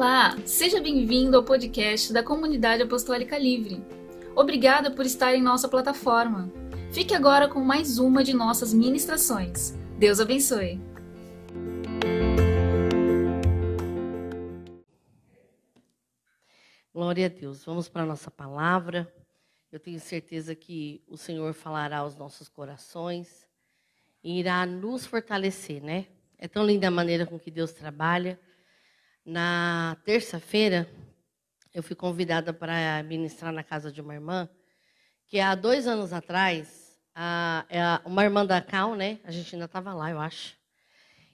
Olá, seja bem-vindo ao podcast da Comunidade Apostólica Livre. Obrigada por estar em nossa plataforma. Fique agora com mais uma de nossas ministrações. Deus abençoe. Glória a Deus. Vamos para a nossa palavra. Eu tenho certeza que o Senhor falará aos nossos corações e irá nos fortalecer, né? É tão linda a maneira com que Deus trabalha. Na terça-feira, eu fui convidada para ministrar na casa de uma irmã, que há dois anos atrás, a, é a, uma irmã da Cal, né? A gente ainda estava lá, eu acho.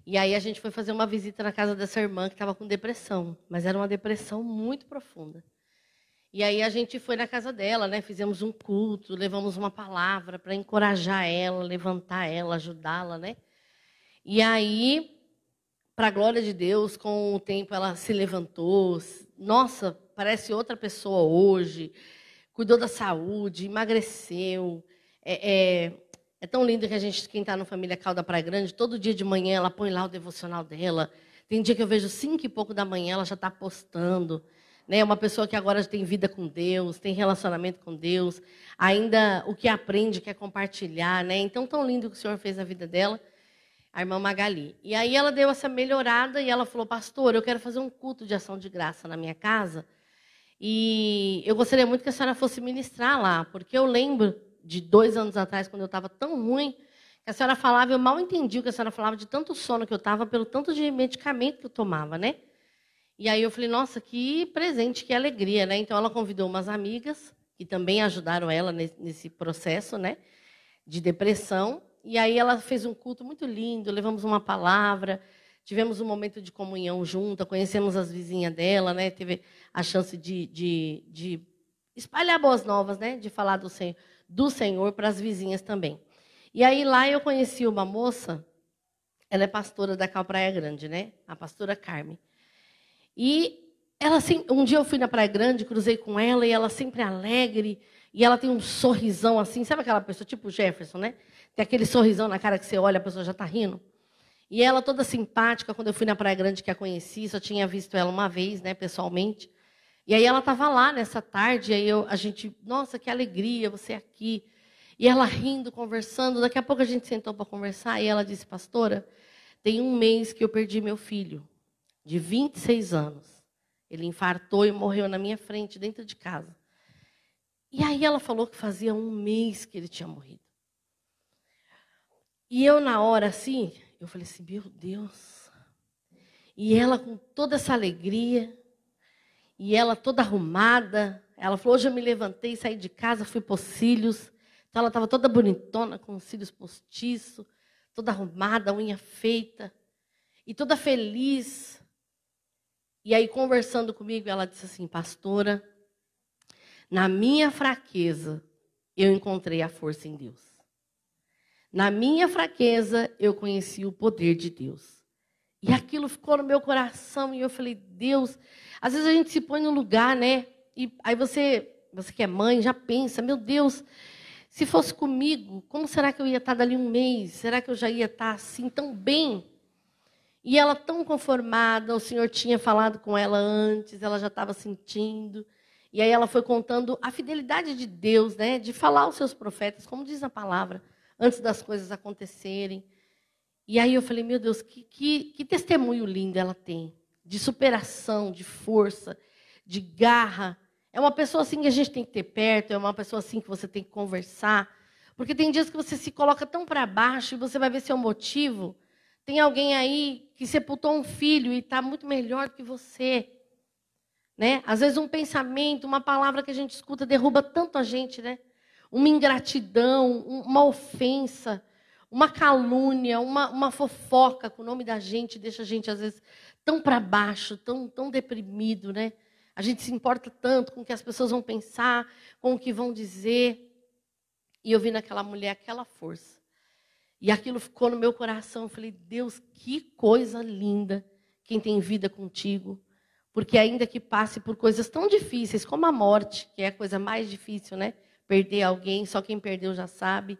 E aí a gente foi fazer uma visita na casa dessa irmã que estava com depressão, mas era uma depressão muito profunda. E aí a gente foi na casa dela, né? Fizemos um culto, levamos uma palavra para encorajar ela, levantar ela, ajudá-la, né? E aí, para a glória de Deus, com o tempo ela se levantou. Nossa, parece outra pessoa hoje. Cuidou da saúde, emagreceu. É, é, é tão lindo que a gente, quem está no Família Calda Praia Grande, todo dia de manhã ela põe lá o devocional dela. Tem dia que eu vejo cinco e pouco da manhã, ela já está postando. Né? Uma pessoa que agora tem vida com Deus, tem relacionamento com Deus, ainda o que aprende quer compartilhar. Né? Então, tão lindo que o Senhor fez na vida dela a irmã Magali. E aí ela deu essa melhorada e ela falou, pastor, eu quero fazer um culto de ação de graça na minha casa. E eu gostaria muito que a senhora fosse ministrar lá, porque eu lembro de dois anos atrás, quando eu estava tão ruim, que a senhora falava, eu mal entendi o que a senhora falava de tanto sono que eu estava, pelo tanto de medicamento que eu tomava, né? E aí eu falei, nossa, que presente, que alegria, né? Então ela convidou umas amigas, que também ajudaram ela nesse processo, né? De depressão. E aí ela fez um culto muito lindo, levamos uma palavra, tivemos um momento de comunhão junta, conhecemos as vizinhas dela, né? Teve a chance de, de, de espalhar boas novas, né? De falar do, sen do Senhor para as vizinhas também. E aí lá eu conheci uma moça, ela é pastora da Cal Praia Grande, né? A pastora Carmen. E ela assim, um dia eu fui na Praia Grande, cruzei com ela e ela sempre alegre, e ela tem um sorrisão assim, sabe aquela pessoa tipo Jefferson, né? Tem aquele sorrisão na cara que você olha, a pessoa já está rindo. E ela toda simpática, quando eu fui na Praia Grande que a conheci, só tinha visto ela uma vez, né, pessoalmente. E aí ela estava lá nessa tarde, aí eu, a gente, nossa, que alegria você aqui. E ela rindo, conversando. Daqui a pouco a gente sentou para conversar e ela disse, pastora, tem um mês que eu perdi meu filho, de 26 anos. Ele infartou e morreu na minha frente, dentro de casa. E aí ela falou que fazia um mês que ele tinha morrido. E eu, na hora, assim, eu falei assim, meu Deus. E ela com toda essa alegria, e ela toda arrumada. Ela falou, hoje eu me levantei, saí de casa, fui os cílios. Então ela estava toda bonitona, com os cílios postiços, toda arrumada, unha feita. E toda feliz. E aí, conversando comigo, ela disse assim, pastora, na minha fraqueza, eu encontrei a força em Deus. Na minha fraqueza, eu conheci o poder de Deus. E aquilo ficou no meu coração e eu falei, Deus, às vezes a gente se põe no lugar, né? E aí você, você que é mãe, já pensa, meu Deus, se fosse comigo, como será que eu ia estar dali um mês? Será que eu já ia estar assim tão bem? E ela tão conformada, o Senhor tinha falado com ela antes, ela já estava sentindo. E aí ela foi contando a fidelidade de Deus, né? De falar aos seus profetas, como diz a palavra antes das coisas acontecerem. E aí eu falei, meu Deus, que, que, que testemunho lindo ela tem, de superação, de força, de garra. É uma pessoa assim que a gente tem que ter perto, é uma pessoa assim que você tem que conversar. Porque tem dias que você se coloca tão para baixo e você vai ver seu motivo. Tem alguém aí que sepultou um filho e está muito melhor que você. Né? Às vezes um pensamento, uma palavra que a gente escuta derruba tanto a gente, né? Uma ingratidão, uma ofensa, uma calúnia, uma, uma fofoca com o nome da gente, deixa a gente, às vezes, tão para baixo, tão, tão deprimido, né? A gente se importa tanto com o que as pessoas vão pensar, com o que vão dizer. E eu vi naquela mulher aquela força. E aquilo ficou no meu coração. Eu falei, Deus, que coisa linda quem tem vida contigo. Porque ainda que passe por coisas tão difíceis como a morte, que é a coisa mais difícil, né? Perder alguém, só quem perdeu já sabe.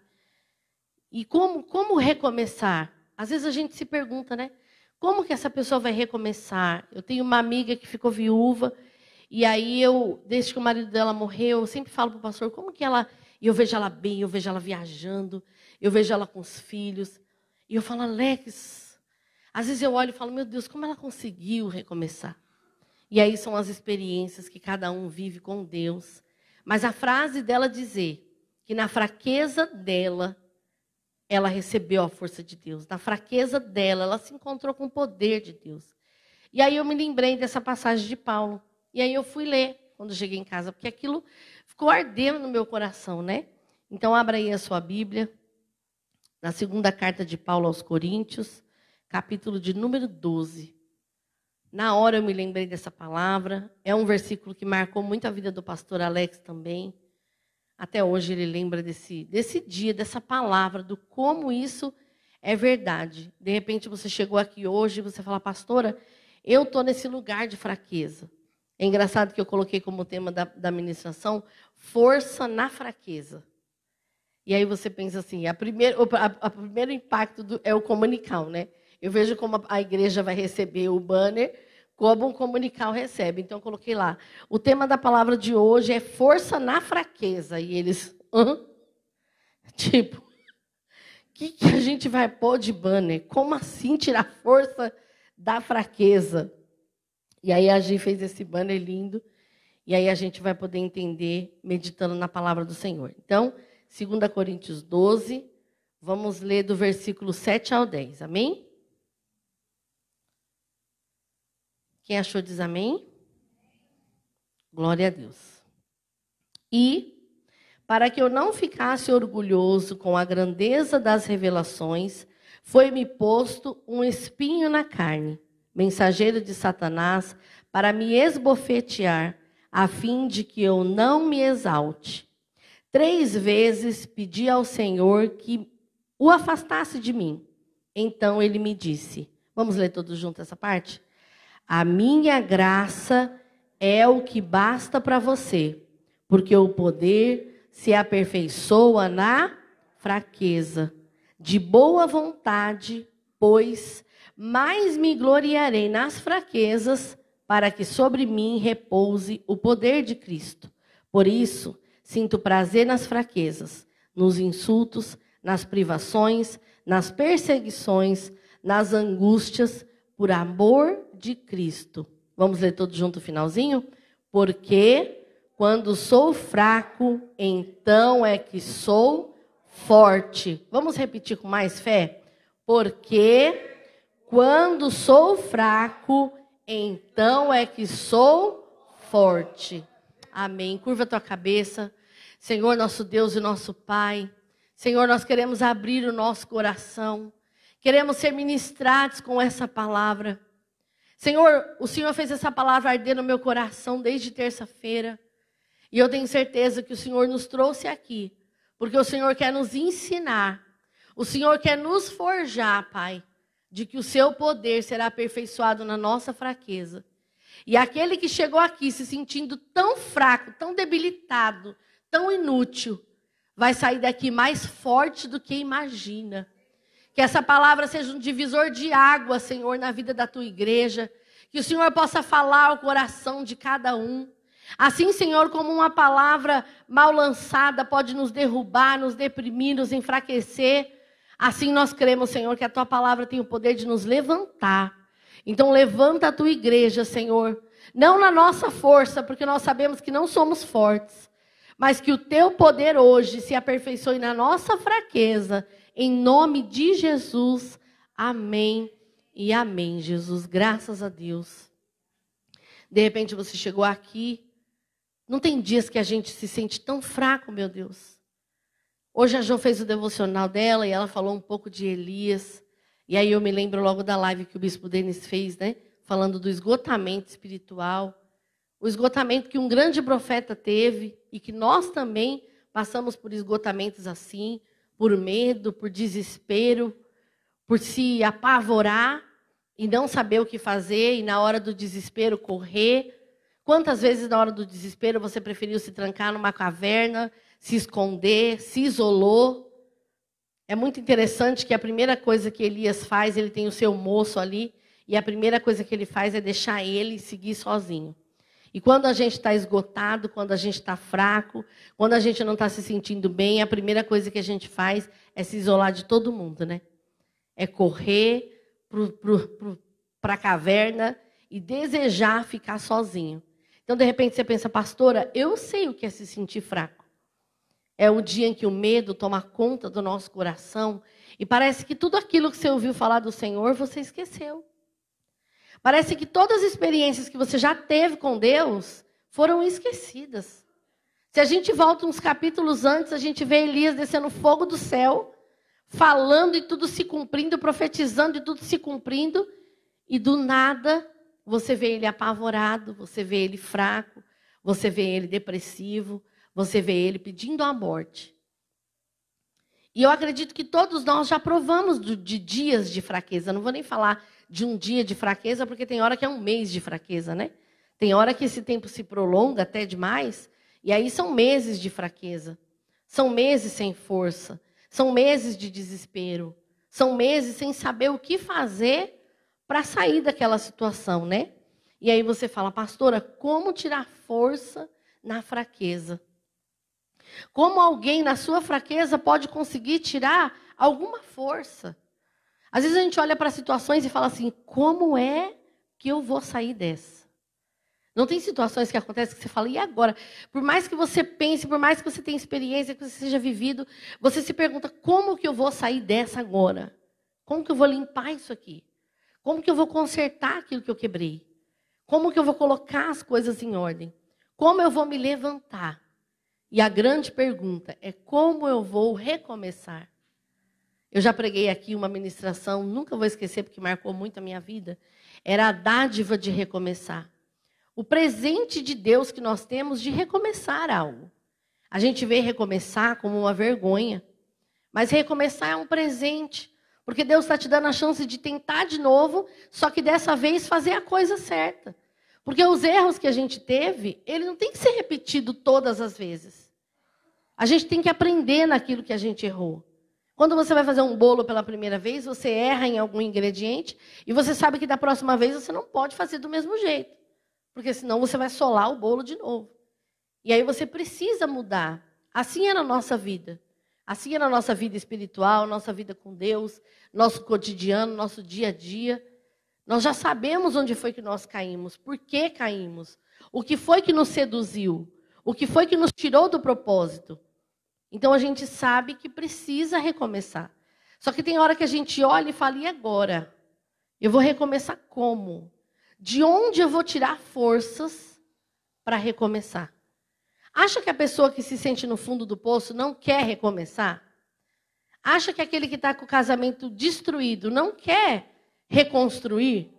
E como, como recomeçar? Às vezes a gente se pergunta, né? Como que essa pessoa vai recomeçar? Eu tenho uma amiga que ficou viúva, e aí eu, desde que o marido dela morreu, eu sempre falo para o pastor, como que ela. E eu vejo ela bem, eu vejo ela viajando, eu vejo ela com os filhos. E eu falo, Alex. Às vezes eu olho e falo, meu Deus, como ela conseguiu recomeçar? E aí são as experiências que cada um vive com Deus. Mas a frase dela dizer que na fraqueza dela, ela recebeu a força de Deus. Na fraqueza dela, ela se encontrou com o poder de Deus. E aí eu me lembrei dessa passagem de Paulo. E aí eu fui ler quando cheguei em casa, porque aquilo ficou ardendo no meu coração, né? Então abra aí a sua Bíblia, na segunda carta de Paulo aos Coríntios, capítulo de número 12. Na hora eu me lembrei dessa palavra. É um versículo que marcou muito a vida do pastor Alex também. Até hoje ele lembra desse, desse dia, dessa palavra, do como isso é verdade. De repente você chegou aqui hoje e você fala, pastora, eu estou nesse lugar de fraqueza. É engraçado que eu coloquei como tema da, da ministração força na fraqueza. E aí você pensa assim, a primeiro, a, a primeiro impacto do, é o comunical, né? Eu vejo como a, a igreja vai receber o banner como um comunical recebe. Então, eu coloquei lá. O tema da palavra de hoje é força na fraqueza. E eles. Hã? Tipo, o que, que a gente vai pôr de banner? Como assim tirar força da fraqueza? E aí a gente fez esse banner lindo. E aí a gente vai poder entender meditando na palavra do Senhor. Então, 2 Coríntios 12, vamos ler do versículo 7 ao 10. Amém? Quem achou diz amém? Glória a Deus. E, para que eu não ficasse orgulhoso com a grandeza das revelações, foi-me posto um espinho na carne, mensageiro de Satanás, para me esbofetear, a fim de que eu não me exalte. Três vezes pedi ao Senhor que o afastasse de mim. Então ele me disse: Vamos ler todos juntos essa parte? A minha graça é o que basta para você, porque o poder se aperfeiçoa na fraqueza. De boa vontade, pois, mais me gloriarei nas fraquezas, para que sobre mim repouse o poder de Cristo. Por isso, sinto prazer nas fraquezas, nos insultos, nas privações, nas perseguições, nas angústias, por amor de Cristo. Vamos ler todos junto o finalzinho? Porque quando sou fraco, então é que sou forte. Vamos repetir com mais fé? Porque quando sou fraco, então é que sou forte. Amém. Curva tua cabeça. Senhor, nosso Deus e nosso Pai. Senhor, nós queremos abrir o nosso coração. Queremos ser ministrados com essa palavra. Senhor, o Senhor fez essa palavra arder no meu coração desde terça-feira. E eu tenho certeza que o Senhor nos trouxe aqui, porque o Senhor quer nos ensinar. O Senhor quer nos forjar, Pai, de que o seu poder será aperfeiçoado na nossa fraqueza. E aquele que chegou aqui se sentindo tão fraco, tão debilitado, tão inútil, vai sair daqui mais forte do que imagina. Que essa palavra seja um divisor de água, Senhor, na vida da tua igreja. Que o Senhor possa falar ao coração de cada um. Assim, Senhor, como uma palavra mal lançada pode nos derrubar, nos deprimir, nos enfraquecer, assim nós cremos, Senhor, que a tua palavra tem o poder de nos levantar. Então, levanta a tua igreja, Senhor, não na nossa força, porque nós sabemos que não somos fortes, mas que o teu poder hoje se aperfeiçoe na nossa fraqueza em nome de Jesus. Amém e amém, Jesus. Graças a Deus. De repente você chegou aqui. Não tem dias que a gente se sente tão fraco, meu Deus. Hoje a Jo fez o devocional dela e ela falou um pouco de Elias. E aí eu me lembro logo da live que o bispo Denis fez, né? Falando do esgotamento espiritual. O esgotamento que um grande profeta teve e que nós também passamos por esgotamentos assim por medo, por desespero, por se apavorar e não saber o que fazer e na hora do desespero correr. Quantas vezes na hora do desespero você preferiu se trancar numa caverna, se esconder, se isolou? É muito interessante que a primeira coisa que Elias faz, ele tem o seu moço ali, E a primeira coisa que ele faz é deixar ele seguir sozinho. E quando a gente está esgotado, quando a gente está fraco, quando a gente não está se sentindo bem, a primeira coisa que a gente faz é se isolar de todo mundo, né? É correr para a caverna e desejar ficar sozinho. Então, de repente, você pensa, pastora, eu sei o que é se sentir fraco. É o dia em que o medo toma conta do nosso coração e parece que tudo aquilo que você ouviu falar do Senhor, você esqueceu. Parece que todas as experiências que você já teve com Deus foram esquecidas. Se a gente volta uns capítulos antes, a gente vê Elias descendo fogo do céu, falando e tudo se cumprindo, profetizando e tudo se cumprindo, e do nada você vê ele apavorado, você vê ele fraco, você vê ele depressivo, você vê ele pedindo a morte. E eu acredito que todos nós já provamos de dias de fraqueza. Não vou nem falar de um dia de fraqueza, porque tem hora que é um mês de fraqueza, né? Tem hora que esse tempo se prolonga até demais, e aí são meses de fraqueza. São meses sem força, são meses de desespero, são meses sem saber o que fazer para sair daquela situação, né? E aí você fala, pastora, como tirar força na fraqueza? Como alguém na sua fraqueza pode conseguir tirar alguma força? Às vezes a gente olha para situações e fala assim: como é que eu vou sair dessa? Não tem situações que acontecem que você fala, e agora? Por mais que você pense, por mais que você tenha experiência, que você seja vivido, você se pergunta: como que eu vou sair dessa agora? Como que eu vou limpar isso aqui? Como que eu vou consertar aquilo que eu quebrei? Como que eu vou colocar as coisas em ordem? Como eu vou me levantar? E a grande pergunta é como eu vou recomeçar? Eu já preguei aqui uma ministração, nunca vou esquecer porque marcou muito a minha vida. Era a dádiva de recomeçar. O presente de Deus que nós temos de recomeçar algo. A gente vê recomeçar como uma vergonha. Mas recomeçar é um presente. Porque Deus está te dando a chance de tentar de novo, só que dessa vez fazer a coisa certa. Porque os erros que a gente teve, ele não tem que ser repetido todas as vezes. A gente tem que aprender naquilo que a gente errou. Quando você vai fazer um bolo pela primeira vez, você erra em algum ingrediente e você sabe que da próxima vez você não pode fazer do mesmo jeito, porque senão você vai solar o bolo de novo. E aí você precisa mudar. Assim é na nossa vida. Assim é na nossa vida espiritual, nossa vida com Deus, nosso cotidiano, nosso dia a dia. Nós já sabemos onde foi que nós caímos, por que caímos, o que foi que nos seduziu, o que foi que nos tirou do propósito. Então a gente sabe que precisa recomeçar. Só que tem hora que a gente olha e fala: e agora? Eu vou recomeçar como? De onde eu vou tirar forças para recomeçar? Acha que a pessoa que se sente no fundo do poço não quer recomeçar? Acha que aquele que está com o casamento destruído não quer reconstruir?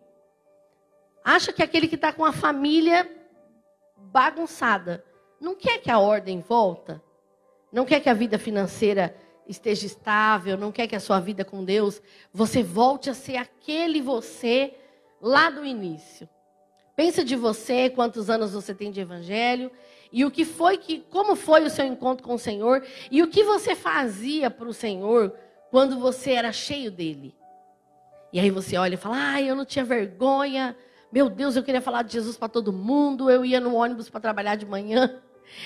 Acha que aquele que está com a família bagunçada não quer que a ordem volta? Não quer que a vida financeira esteja estável, não quer que a sua vida com Deus, você volte a ser aquele você lá do início. Pensa de você, quantos anos você tem de evangelho, e o que foi que, como foi o seu encontro com o Senhor, e o que você fazia para o Senhor quando você era cheio dele. E aí você olha e fala: "Ah, eu não tinha vergonha. Meu Deus, eu queria falar de Jesus para todo mundo. Eu ia no ônibus para trabalhar de manhã.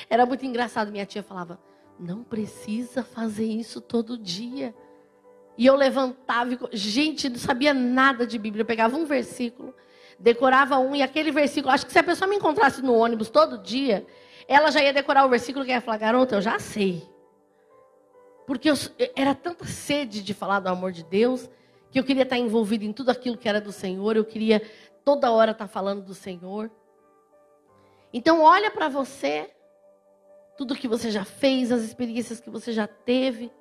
Era muito engraçado. Minha tia falava: não precisa fazer isso todo dia. E eu levantava, e... gente, não sabia nada de Bíblia. Eu pegava um versículo, decorava um, e aquele versículo, acho que se a pessoa me encontrasse no ônibus todo dia, ela já ia decorar o versículo que ia falar, garota, eu já sei. Porque eu, era tanta sede de falar do amor de Deus, que eu queria estar envolvido em tudo aquilo que era do Senhor, eu queria toda hora estar falando do Senhor. Então, olha para você tudo que você já fez, as experiências que você já teve.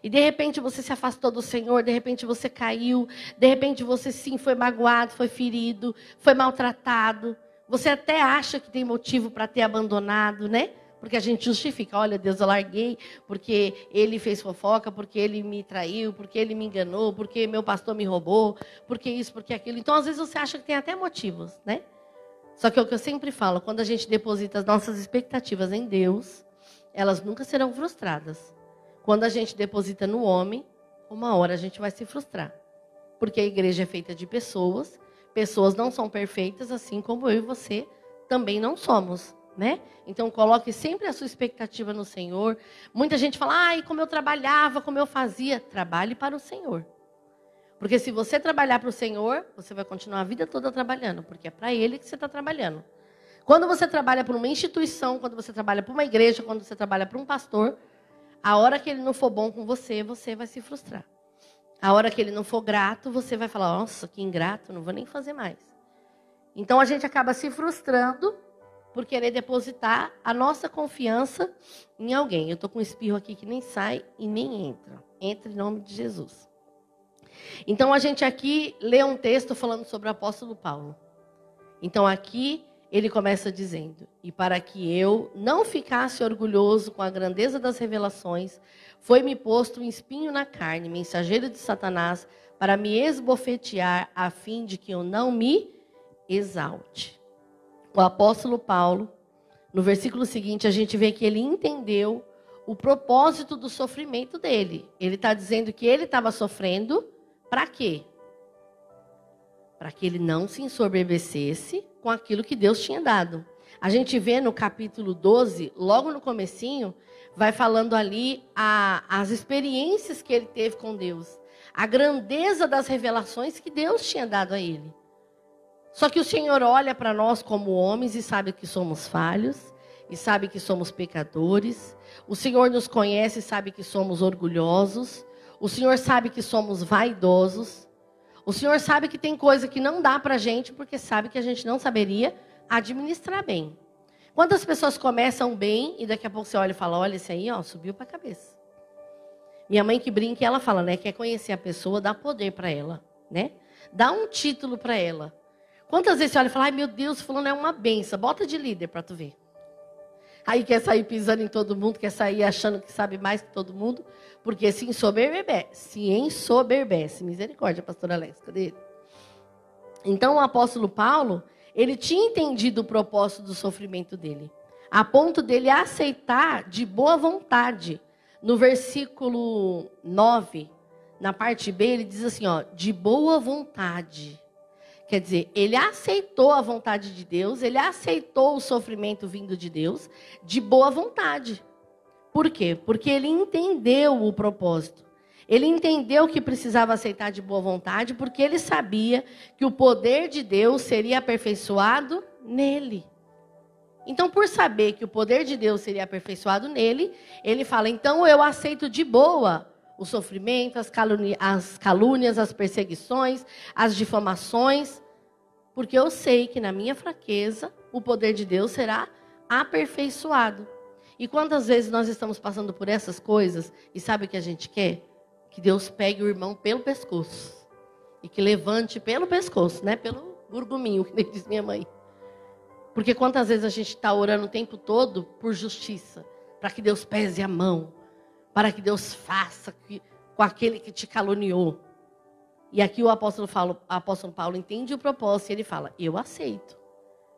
E de repente você se afastou do Senhor, de repente você caiu, de repente você sim foi magoado, foi ferido, foi maltratado. Você até acha que tem motivo para ter abandonado, né? Porque a gente justifica, olha, Deus, eu larguei porque ele fez fofoca, porque ele me traiu, porque ele me enganou, porque meu pastor me roubou, porque isso, porque aquilo. Então, às vezes você acha que tem até motivos, né? Só que é o que eu sempre falo, quando a gente deposita as nossas expectativas em Deus, elas nunca serão frustradas. Quando a gente deposita no homem, uma hora a gente vai se frustrar. Porque a igreja é feita de pessoas, pessoas não são perfeitas, assim como eu e você também não somos, né? Então coloque sempre a sua expectativa no Senhor. Muita gente fala: "Ai, como eu trabalhava, como eu fazia". Trabalhe para o Senhor. Porque se você trabalhar para o Senhor, você vai continuar a vida toda trabalhando, porque é para Ele que você está trabalhando. Quando você trabalha para uma instituição, quando você trabalha para uma igreja, quando você trabalha para um pastor, a hora que ele não for bom com você, você vai se frustrar. A hora que ele não for grato, você vai falar: nossa, que ingrato, não vou nem fazer mais. Então a gente acaba se frustrando por querer depositar a nossa confiança em alguém. Eu estou com um espirro aqui que nem sai e nem entra. Entra em nome de Jesus. Então a gente aqui lê um texto falando sobre o apóstolo Paulo. Então aqui ele começa dizendo: E para que eu não ficasse orgulhoso com a grandeza das revelações, foi-me posto um espinho na carne, mensageiro de Satanás, para me esbofetear, a fim de que eu não me exalte. O apóstolo Paulo, no versículo seguinte, a gente vê que ele entendeu o propósito do sofrimento dele. Ele está dizendo que ele estava sofrendo para quê? Para que ele não se ensoberbecesse com aquilo que Deus tinha dado. A gente vê no capítulo 12, logo no comecinho, vai falando ali a, as experiências que ele teve com Deus, a grandeza das revelações que Deus tinha dado a ele. Só que o Senhor olha para nós como homens e sabe que somos falhos, e sabe que somos pecadores. O Senhor nos conhece e sabe que somos orgulhosos. O Senhor sabe que somos vaidosos. O Senhor sabe que tem coisa que não dá para gente, porque sabe que a gente não saberia administrar bem. Quantas pessoas começam bem e daqui a pouco você olha e fala: olha, esse aí ó, subiu para a cabeça. Minha mãe que brinca, ela fala, né? Quer conhecer a pessoa, dá poder para ela, né? Dá um título para ela. Quantas vezes você olha e fala: ai meu Deus, fulano é uma benção, bota de líder para tu ver. Aí quer sair pisando em todo mundo, quer sair achando que sabe mais que todo mundo, porque se ensoberbece, se ensoberbece. Misericórdia, pastora cadê ele? Então o apóstolo Paulo, ele tinha entendido o propósito do sofrimento dele, a ponto dele aceitar de boa vontade. No versículo 9, na parte B, ele diz assim, ó, de boa vontade. Quer dizer, ele aceitou a vontade de Deus, ele aceitou o sofrimento vindo de Deus de boa vontade. Por quê? Porque ele entendeu o propósito. Ele entendeu que precisava aceitar de boa vontade, porque ele sabia que o poder de Deus seria aperfeiçoado nele. Então, por saber que o poder de Deus seria aperfeiçoado nele, ele fala: então eu aceito de boa o sofrimento, as, as calúnias, as perseguições, as difamações, porque eu sei que na minha fraqueza o poder de Deus será aperfeiçoado. E quantas vezes nós estamos passando por essas coisas e sabe o que a gente quer? Que Deus pegue o irmão pelo pescoço e que levante pelo pescoço, né? Pelo gurguminho, que diz minha mãe. Porque quantas vezes a gente está orando o tempo todo por justiça, para que Deus pese a mão, para que Deus faça com aquele que te caluniou. E aqui o apóstolo, Paulo, o apóstolo Paulo entende o propósito e ele fala: Eu aceito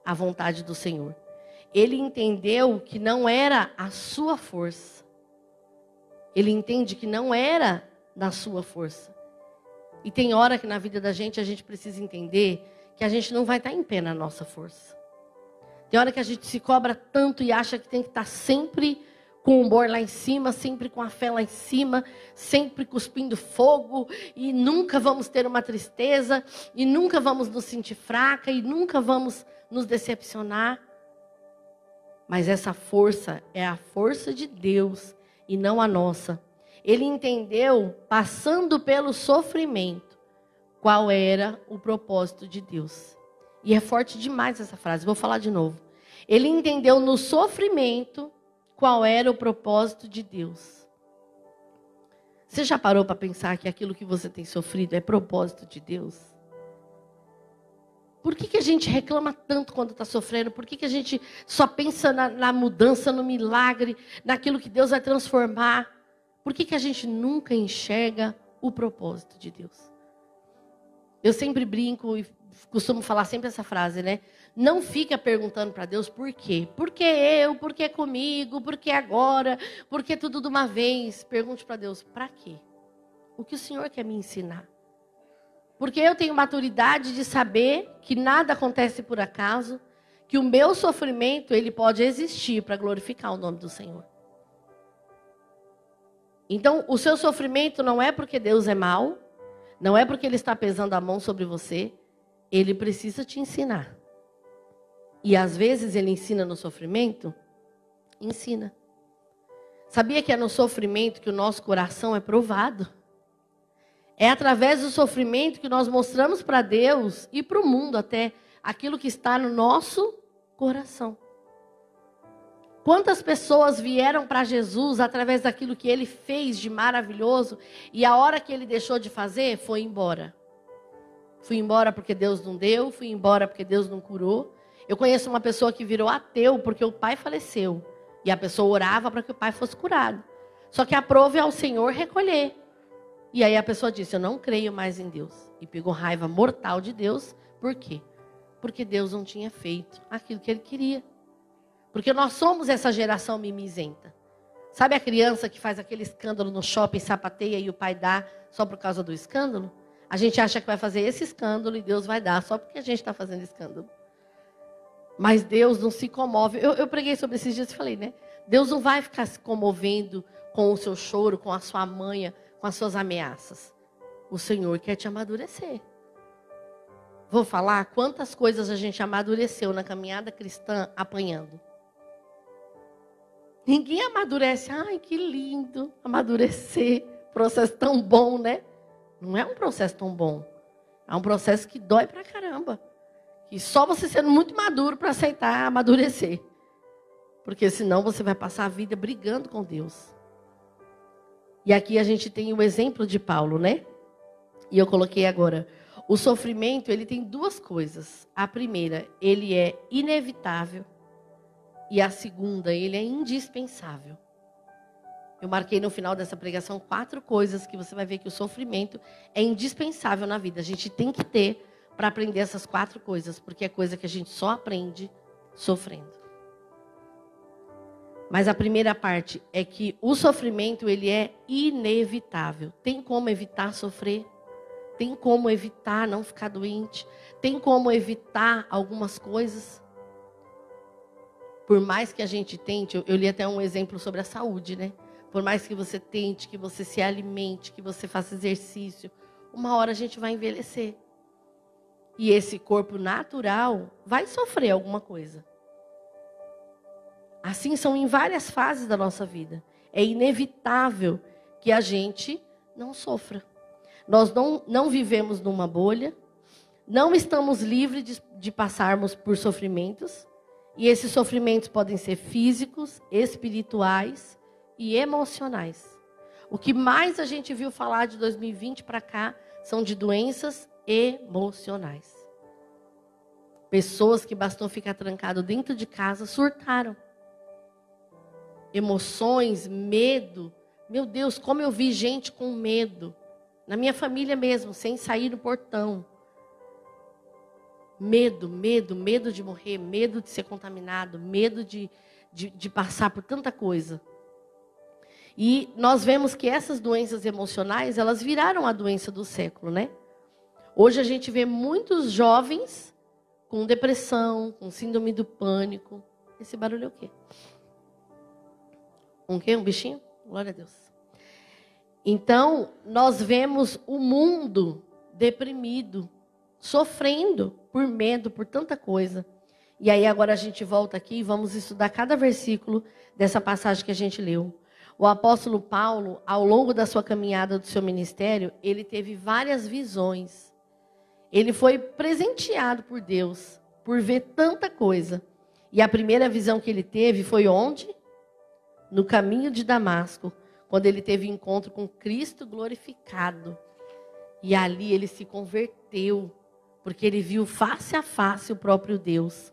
a vontade do Senhor. Ele entendeu que não era a sua força. Ele entende que não era na sua força. E tem hora que na vida da gente a gente precisa entender que a gente não vai estar em pé na nossa força. Tem hora que a gente se cobra tanto e acha que tem que estar sempre com o humor lá em cima, sempre com a fé lá em cima, sempre cuspindo fogo, e nunca vamos ter uma tristeza, e nunca vamos nos sentir fraca, e nunca vamos nos decepcionar. Mas essa força é a força de Deus e não a nossa. Ele entendeu, passando pelo sofrimento, qual era o propósito de Deus. E é forte demais essa frase, vou falar de novo. Ele entendeu no sofrimento qual era o propósito de Deus. Você já parou para pensar que aquilo que você tem sofrido é propósito de Deus? Por que, que a gente reclama tanto quando está sofrendo? Por que, que a gente só pensa na, na, mudança, no milagre, naquilo que Deus vai transformar? Por que, que a gente nunca enxerga o propósito de Deus? Eu sempre brinco e costumo falar sempre essa frase, né? Não fica perguntando para Deus por quê. Por que eu? Por que comigo? Por que agora? Por que tudo de uma vez? Pergunte para Deus, para quê? O que o Senhor quer me ensinar? Porque eu tenho maturidade de saber que nada acontece por acaso, que o meu sofrimento ele pode existir para glorificar o nome do Senhor. Então, o seu sofrimento não é porque Deus é mau, não é porque ele está pesando a mão sobre você, ele precisa te ensinar. E às vezes ele ensina no sofrimento? Ensina. Sabia que é no sofrimento que o nosso coração é provado? É através do sofrimento que nós mostramos para Deus e para o mundo até aquilo que está no nosso coração. Quantas pessoas vieram para Jesus através daquilo que ele fez de maravilhoso e a hora que ele deixou de fazer foi embora. Fui embora porque Deus não deu, fui embora porque Deus não curou. Eu conheço uma pessoa que virou ateu porque o pai faleceu e a pessoa orava para que o pai fosse curado. Só que aprove ao Senhor recolher. E aí a pessoa disse: Eu não creio mais em Deus. E pegou raiva mortal de Deus. Por quê? Porque Deus não tinha feito aquilo que ele queria. Porque nós somos essa geração mimizenta. Sabe a criança que faz aquele escândalo no shopping, sapateia e o pai dá só por causa do escândalo? A gente acha que vai fazer esse escândalo e Deus vai dar só porque a gente está fazendo escândalo. Mas Deus não se comove. Eu, eu preguei sobre esses dias e falei, né? Deus não vai ficar se comovendo com o seu choro, com a sua manha, com as suas ameaças. O Senhor quer te amadurecer. Vou falar quantas coisas a gente amadureceu na caminhada cristã apanhando. Ninguém amadurece. Ai, que lindo amadurecer. Processo tão bom, né? Não é um processo tão bom. É um processo que dói pra caramba. E só você sendo muito maduro para aceitar amadurecer. Porque senão você vai passar a vida brigando com Deus. E aqui a gente tem o exemplo de Paulo, né? E eu coloquei agora. O sofrimento, ele tem duas coisas. A primeira, ele é inevitável. E a segunda, ele é indispensável. Eu marquei no final dessa pregação quatro coisas que você vai ver que o sofrimento é indispensável na vida. A gente tem que ter para aprender essas quatro coisas, porque é coisa que a gente só aprende sofrendo. Mas a primeira parte é que o sofrimento ele é inevitável. Tem como evitar sofrer? Tem como evitar não ficar doente? Tem como evitar algumas coisas? Por mais que a gente tente, eu, eu li até um exemplo sobre a saúde, né? Por mais que você tente, que você se alimente, que você faça exercício, uma hora a gente vai envelhecer. E esse corpo natural vai sofrer alguma coisa. Assim são em várias fases da nossa vida. É inevitável que a gente não sofra. Nós não, não vivemos numa bolha, não estamos livres de, de passarmos por sofrimentos, e esses sofrimentos podem ser físicos, espirituais e emocionais. O que mais a gente viu falar de 2020 para cá são de doenças emocionais. Pessoas que bastou ficar trancado dentro de casa surtaram emoções, medo. Meu Deus, como eu vi gente com medo. Na minha família mesmo, sem sair do portão. Medo, medo, medo de morrer, medo de ser contaminado, medo de, de, de passar por tanta coisa. E nós vemos que essas doenças emocionais, elas viraram a doença do século, né? Hoje a gente vê muitos jovens com depressão, com síndrome do pânico. Esse barulho é o quê? Um quê? Um bichinho? Glória a Deus. Então, nós vemos o mundo deprimido, sofrendo por medo, por tanta coisa. E aí agora a gente volta aqui e vamos estudar cada versículo dessa passagem que a gente leu. O apóstolo Paulo, ao longo da sua caminhada do seu ministério, ele teve várias visões. Ele foi presenteado por Deus por ver tanta coisa. E a primeira visão que ele teve foi onde? no caminho de Damasco, quando ele teve encontro com Cristo glorificado. E ali ele se converteu, porque ele viu face a face o próprio Deus.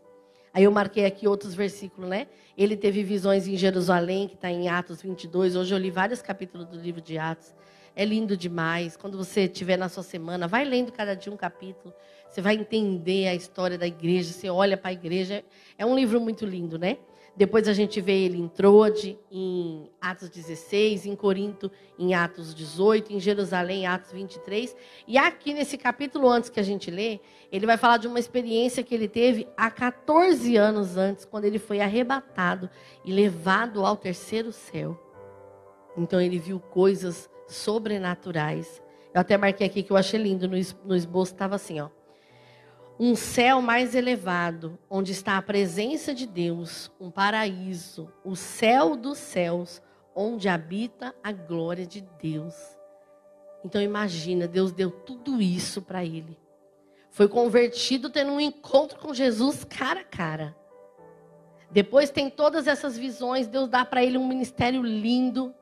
Aí eu marquei aqui outros versículos, né? Ele teve visões em Jerusalém, que está em Atos 22. Hoje eu li vários capítulos do livro de Atos. É lindo demais. Quando você estiver na sua semana, vai lendo cada dia um capítulo. Você vai entender a história da igreja. Você olha para a igreja. É um livro muito lindo, né? Depois a gente vê ele em Trode, em Atos 16, em Corinto, em Atos 18, em Jerusalém, em Atos 23. E aqui nesse capítulo antes que a gente lê, ele vai falar de uma experiência que ele teve há 14 anos antes, quando ele foi arrebatado e levado ao terceiro céu. Então ele viu coisas sobrenaturais. Eu até marquei aqui que eu achei lindo, no esboço estava assim, ó um céu mais elevado, onde está a presença de Deus, um paraíso, o céu dos céus, onde habita a glória de Deus. Então imagina, Deus deu tudo isso para ele. Foi convertido tendo um encontro com Jesus cara a cara. Depois tem todas essas visões, Deus dá para ele um ministério lindo.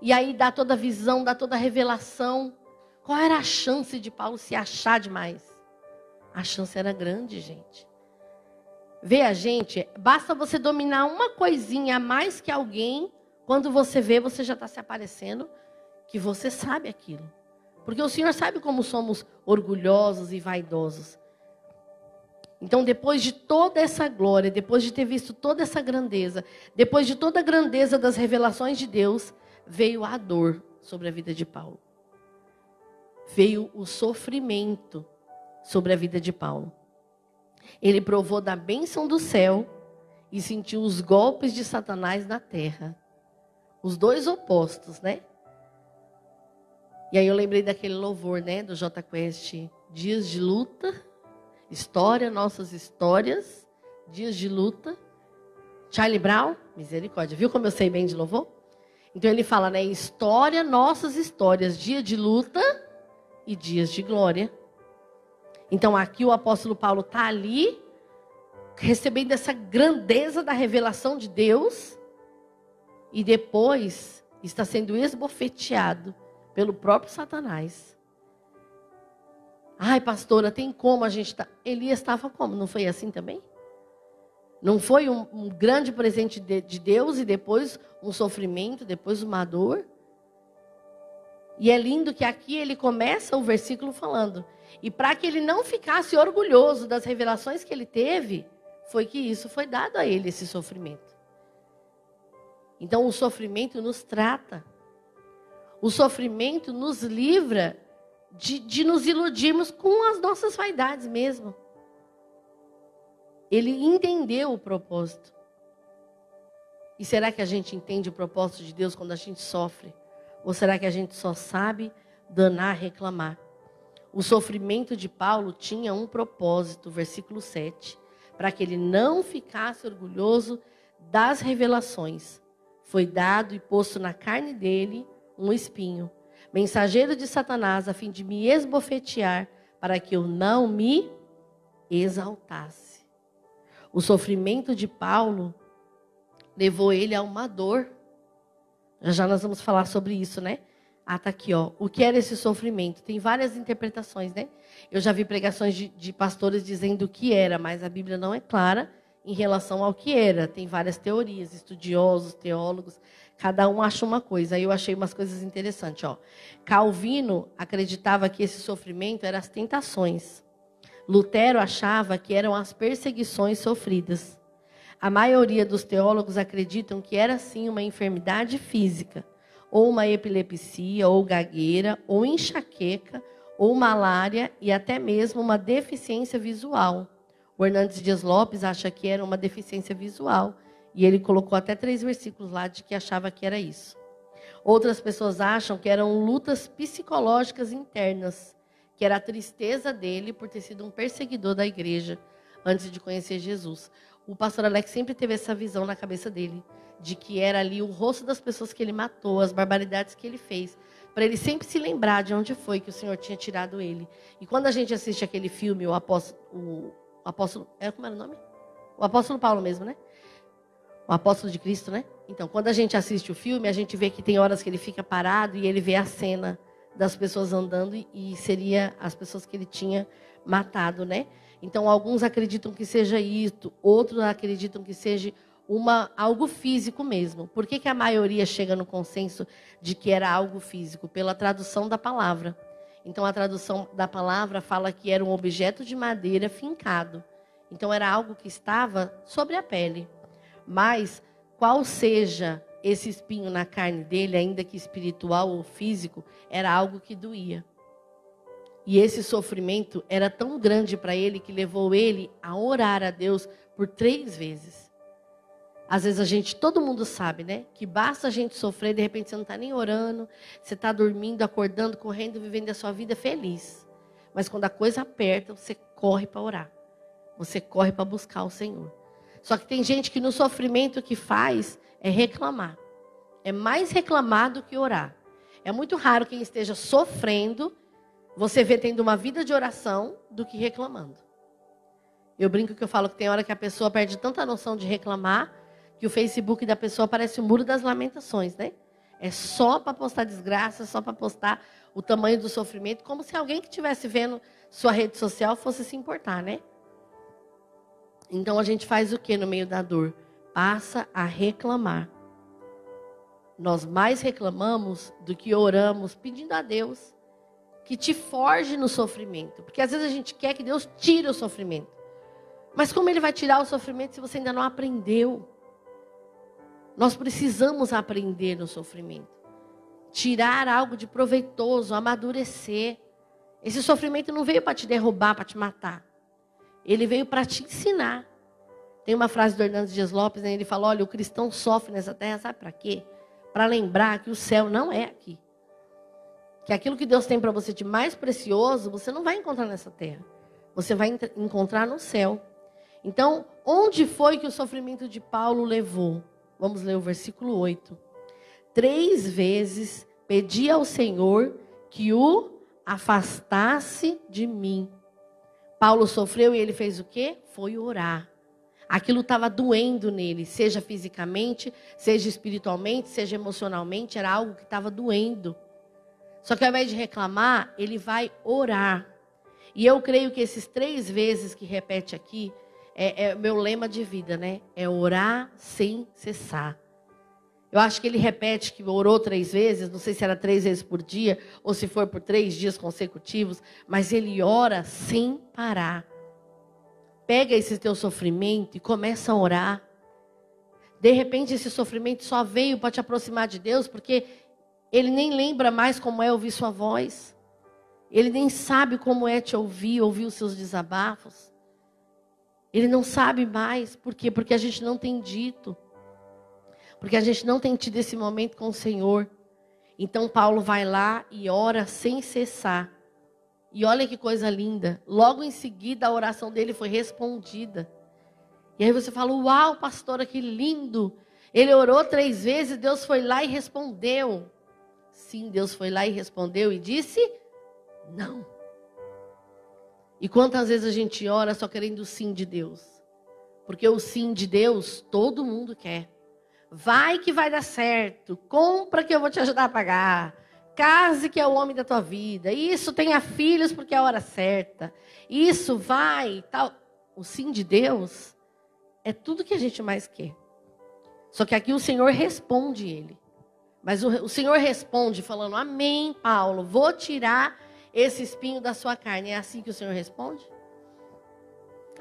E aí dá toda a visão, dá toda a revelação. Qual era a chance de Paulo se achar demais? A chance era grande, gente. Vê a gente, basta você dominar uma coisinha a mais que alguém, quando você vê, você já está se aparecendo que você sabe aquilo. Porque o Senhor sabe como somos orgulhosos e vaidosos. Então, depois de toda essa glória, depois de ter visto toda essa grandeza, depois de toda a grandeza das revelações de Deus, veio a dor sobre a vida de Paulo. Veio o sofrimento sobre a vida de Paulo. Ele provou da bênção do céu e sentiu os golpes de Satanás na terra. Os dois opostos, né? E aí eu lembrei daquele louvor, né, do J Quest, dias de luta, história, nossas histórias, dias de luta. Charlie Brown, misericórdia, viu como eu sei bem de louvor? Então ele fala, né, história, nossas histórias, dia de luta e dias de glória. Então aqui o apóstolo Paulo está ali, recebendo essa grandeza da revelação de Deus, e depois está sendo esbofeteado pelo próprio Satanás. Ai, pastora, tem como a gente tá... Elias estava como? Não foi assim também? Não foi um, um grande presente de, de Deus e depois um sofrimento, depois uma dor? E é lindo que aqui ele começa o versículo falando: e para que ele não ficasse orgulhoso das revelações que ele teve, foi que isso foi dado a ele, esse sofrimento. Então, o sofrimento nos trata. O sofrimento nos livra de, de nos iludirmos com as nossas vaidades mesmo. Ele entendeu o propósito. E será que a gente entende o propósito de Deus quando a gente sofre? Ou será que a gente só sabe danar, reclamar? O sofrimento de Paulo tinha um propósito, versículo 7, para que ele não ficasse orgulhoso das revelações. Foi dado e posto na carne dele um espinho, mensageiro de Satanás, a fim de me esbofetear, para que eu não me exaltasse. O sofrimento de Paulo levou ele a uma dor. Já nós vamos falar sobre isso, né? Ah, tá aqui, ó. O que era esse sofrimento? Tem várias interpretações, né? Eu já vi pregações de, de pastores dizendo o que era, mas a Bíblia não é clara em relação ao que era. Tem várias teorias, estudiosos, teólogos, cada um acha uma coisa. Aí eu achei umas coisas interessantes, ó. Calvino acreditava que esse sofrimento eram as tentações. Lutero achava que eram as perseguições sofridas. A maioria dos teólogos acreditam que era sim uma enfermidade física ou uma epilepsia, ou gagueira, ou enxaqueca, ou malária e até mesmo uma deficiência visual. O Hernandes Dias Lopes acha que era uma deficiência visual. E ele colocou até três versículos lá de que achava que era isso. Outras pessoas acham que eram lutas psicológicas internas, que era a tristeza dele por ter sido um perseguidor da igreja antes de conhecer Jesus. O pastor Alex sempre teve essa visão na cabeça dele, de que era ali o rosto das pessoas que ele matou, as barbaridades que ele fez, para ele sempre se lembrar de onde foi que o Senhor tinha tirado ele. E quando a gente assiste aquele filme, o apóstolo, o apóstolo, é como era o nome? O apóstolo Paulo mesmo, né? O apóstolo de Cristo, né? Então, quando a gente assiste o filme, a gente vê que tem horas que ele fica parado e ele vê a cena das pessoas andando e seria as pessoas que ele tinha matado, né? Então, alguns acreditam que seja isso, outros acreditam que seja uma, algo físico mesmo. Por que, que a maioria chega no consenso de que era algo físico? Pela tradução da palavra. Então, a tradução da palavra fala que era um objeto de madeira fincado. Então, era algo que estava sobre a pele. Mas qual seja esse espinho na carne dele, ainda que espiritual ou físico, era algo que doía. E esse sofrimento era tão grande para ele que levou ele a orar a Deus por três vezes. Às vezes a gente, todo mundo sabe, né? Que basta a gente sofrer, de repente você não está nem orando, você está dormindo, acordando, correndo, vivendo a sua vida feliz. Mas quando a coisa aperta, você corre para orar. Você corre para buscar o Senhor. Só que tem gente que no sofrimento que faz é reclamar. É mais reclamar do que orar. É muito raro quem esteja sofrendo, você vê tendo uma vida de oração do que reclamando. Eu brinco que eu falo que tem hora que a pessoa perde tanta noção de reclamar que o Facebook da pessoa parece o muro das lamentações, né? É só para postar desgraça, só para postar o tamanho do sofrimento, como se alguém que estivesse vendo sua rede social fosse se importar, né? Então a gente faz o que no meio da dor? Passa a reclamar. Nós mais reclamamos do que oramos, pedindo a Deus que te forge no sofrimento. Porque às vezes a gente quer que Deus tire o sofrimento. Mas como Ele vai tirar o sofrimento se você ainda não aprendeu? Nós precisamos aprender no sofrimento. Tirar algo de proveitoso, amadurecer. Esse sofrimento não veio para te derrubar, para te matar. Ele veio para te ensinar. Tem uma frase do Hernandes Dias Lopes, né? ele fala: olha, o cristão sofre nessa terra, sabe para quê? Para lembrar que o céu não é aqui. Que aquilo que Deus tem para você de mais precioso, você não vai encontrar nessa terra. Você vai encontrar no céu. Então, onde foi que o sofrimento de Paulo levou? Vamos ler o versículo 8. Três vezes pedi ao Senhor que o afastasse de mim. Paulo sofreu e ele fez o quê? Foi orar. Aquilo estava doendo nele, seja fisicamente, seja espiritualmente, seja emocionalmente, era algo que estava doendo. Só que ao invés de reclamar, ele vai orar. E eu creio que esses três vezes que repete aqui, é, é meu lema de vida, né? É orar sem cessar. Eu acho que ele repete que orou três vezes, não sei se era três vezes por dia ou se for por três dias consecutivos, mas ele ora sem parar. Pega esse teu sofrimento e começa a orar. De repente, esse sofrimento só veio para te aproximar de Deus, porque ele nem lembra mais como é ouvir sua voz. Ele nem sabe como é te ouvir, ouvir os seus desabafos. Ele não sabe mais. Por quê? Porque a gente não tem dito porque a gente não tem tido esse momento com o Senhor. Então Paulo vai lá e ora sem cessar. E olha que coisa linda. Logo em seguida a oração dele foi respondida. E aí você fala: Uau, pastora, que lindo! Ele orou três vezes, Deus foi lá e respondeu. Sim, Deus foi lá e respondeu e disse: Não. E quantas vezes a gente ora só querendo o sim de Deus? Porque o sim de Deus todo mundo quer. Vai que vai dar certo. Compra que eu vou te ajudar a pagar. Case que é o homem da tua vida. Isso, tenha filhos porque é a hora certa. Isso, vai, tal. O sim de Deus é tudo que a gente mais quer. Só que aqui o Senhor responde ele. Mas o, o Senhor responde falando: Amém, Paulo, vou tirar esse espinho da sua carne. É assim que o Senhor responde?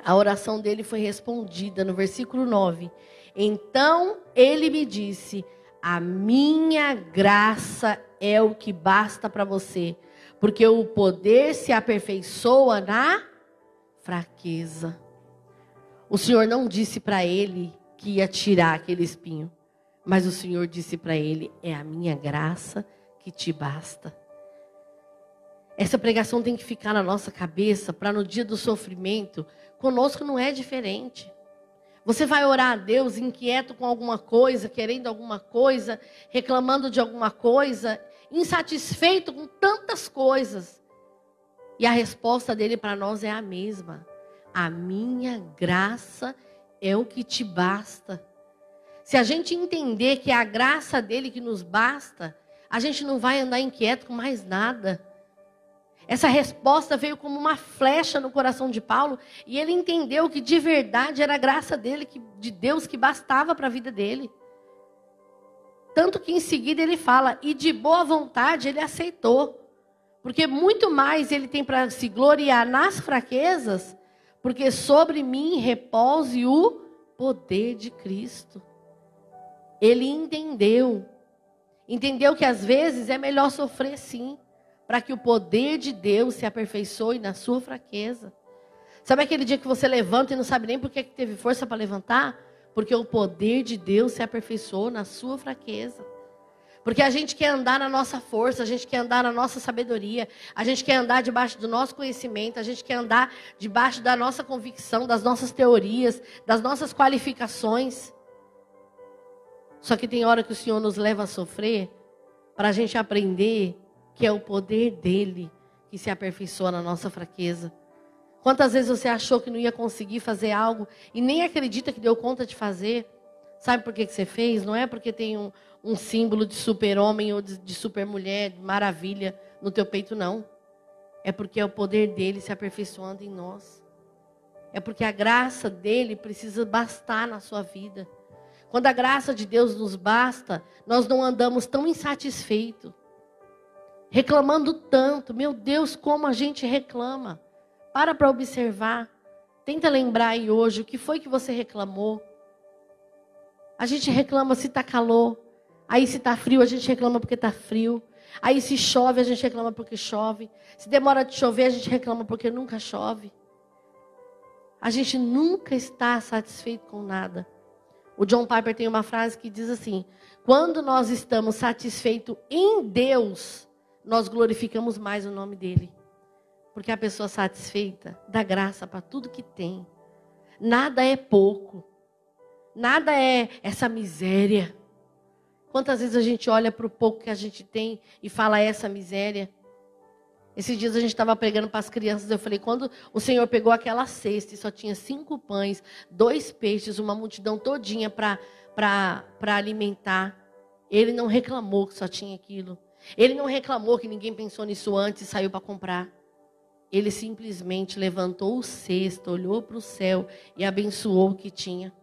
A oração dele foi respondida no versículo 9. Então ele me disse: A minha graça é o que basta para você, porque o poder se aperfeiçoa na fraqueza. O Senhor não disse para ele que ia tirar aquele espinho, mas o Senhor disse para ele: É a minha graça que te basta. Essa pregação tem que ficar na nossa cabeça para no dia do sofrimento, conosco não é diferente. Você vai orar a Deus inquieto com alguma coisa, querendo alguma coisa, reclamando de alguma coisa, insatisfeito com tantas coisas. E a resposta dele para nós é a mesma: A minha graça é o que te basta. Se a gente entender que é a graça dele que nos basta, a gente não vai andar inquieto com mais nada. Essa resposta veio como uma flecha no coração de Paulo e ele entendeu que de verdade era a graça dele, que, de Deus que bastava para a vida dele. Tanto que em seguida ele fala, e de boa vontade ele aceitou. Porque muito mais ele tem para se gloriar nas fraquezas, porque sobre mim repouse o poder de Cristo. Ele entendeu. Entendeu que às vezes é melhor sofrer sim, para que o poder de Deus se aperfeiçoe na sua fraqueza. Sabe aquele dia que você levanta e não sabe nem por que teve força para levantar? Porque o poder de Deus se aperfeiçoou na sua fraqueza. Porque a gente quer andar na nossa força, a gente quer andar na nossa sabedoria, a gente quer andar debaixo do nosso conhecimento, a gente quer andar debaixo da nossa convicção, das nossas teorias, das nossas qualificações. Só que tem hora que o Senhor nos leva a sofrer para a gente aprender que é o poder dele que se aperfeiçoa na nossa fraqueza. Quantas vezes você achou que não ia conseguir fazer algo e nem acredita que deu conta de fazer? Sabe por que, que você fez? Não é porque tem um, um símbolo de super-homem ou de, de super-mulher, maravilha no teu peito, não. É porque é o poder dele se aperfeiçoando em nós. É porque a graça dele precisa bastar na sua vida. Quando a graça de Deus nos basta, nós não andamos tão insatisfeitos, reclamando tanto. Meu Deus, como a gente reclama. Para para observar. Tenta lembrar aí hoje o que foi que você reclamou. A gente reclama se está calor. Aí se está frio, a gente reclama porque está frio. Aí se chove, a gente reclama porque chove. Se demora de chover, a gente reclama porque nunca chove. A gente nunca está satisfeito com nada. O John Piper tem uma frase que diz assim: quando nós estamos satisfeitos em Deus, nós glorificamos mais o nome dele. Porque a pessoa satisfeita dá graça para tudo que tem. Nada é pouco. Nada é essa miséria. Quantas vezes a gente olha para o pouco que a gente tem e fala essa miséria? Esses dias a gente estava pregando para as crianças, eu falei, quando o Senhor pegou aquela cesta e só tinha cinco pães, dois peixes, uma multidão todinha para alimentar, Ele não reclamou que só tinha aquilo. Ele não reclamou que ninguém pensou nisso antes e saiu para comprar. Ele simplesmente levantou o cesto, olhou para o céu e abençoou o que tinha.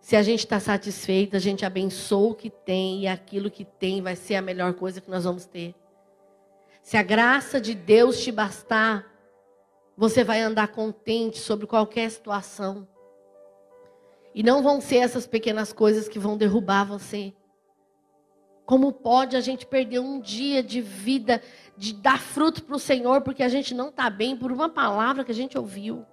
Se a gente está satisfeito, a gente abençoa o que tem e aquilo que tem vai ser a melhor coisa que nós vamos ter. Se a graça de Deus te bastar, você vai andar contente sobre qualquer situação. E não vão ser essas pequenas coisas que vão derrubar você. Como pode a gente perder um dia de vida, de dar fruto para o Senhor, porque a gente não está bem por uma palavra que a gente ouviu?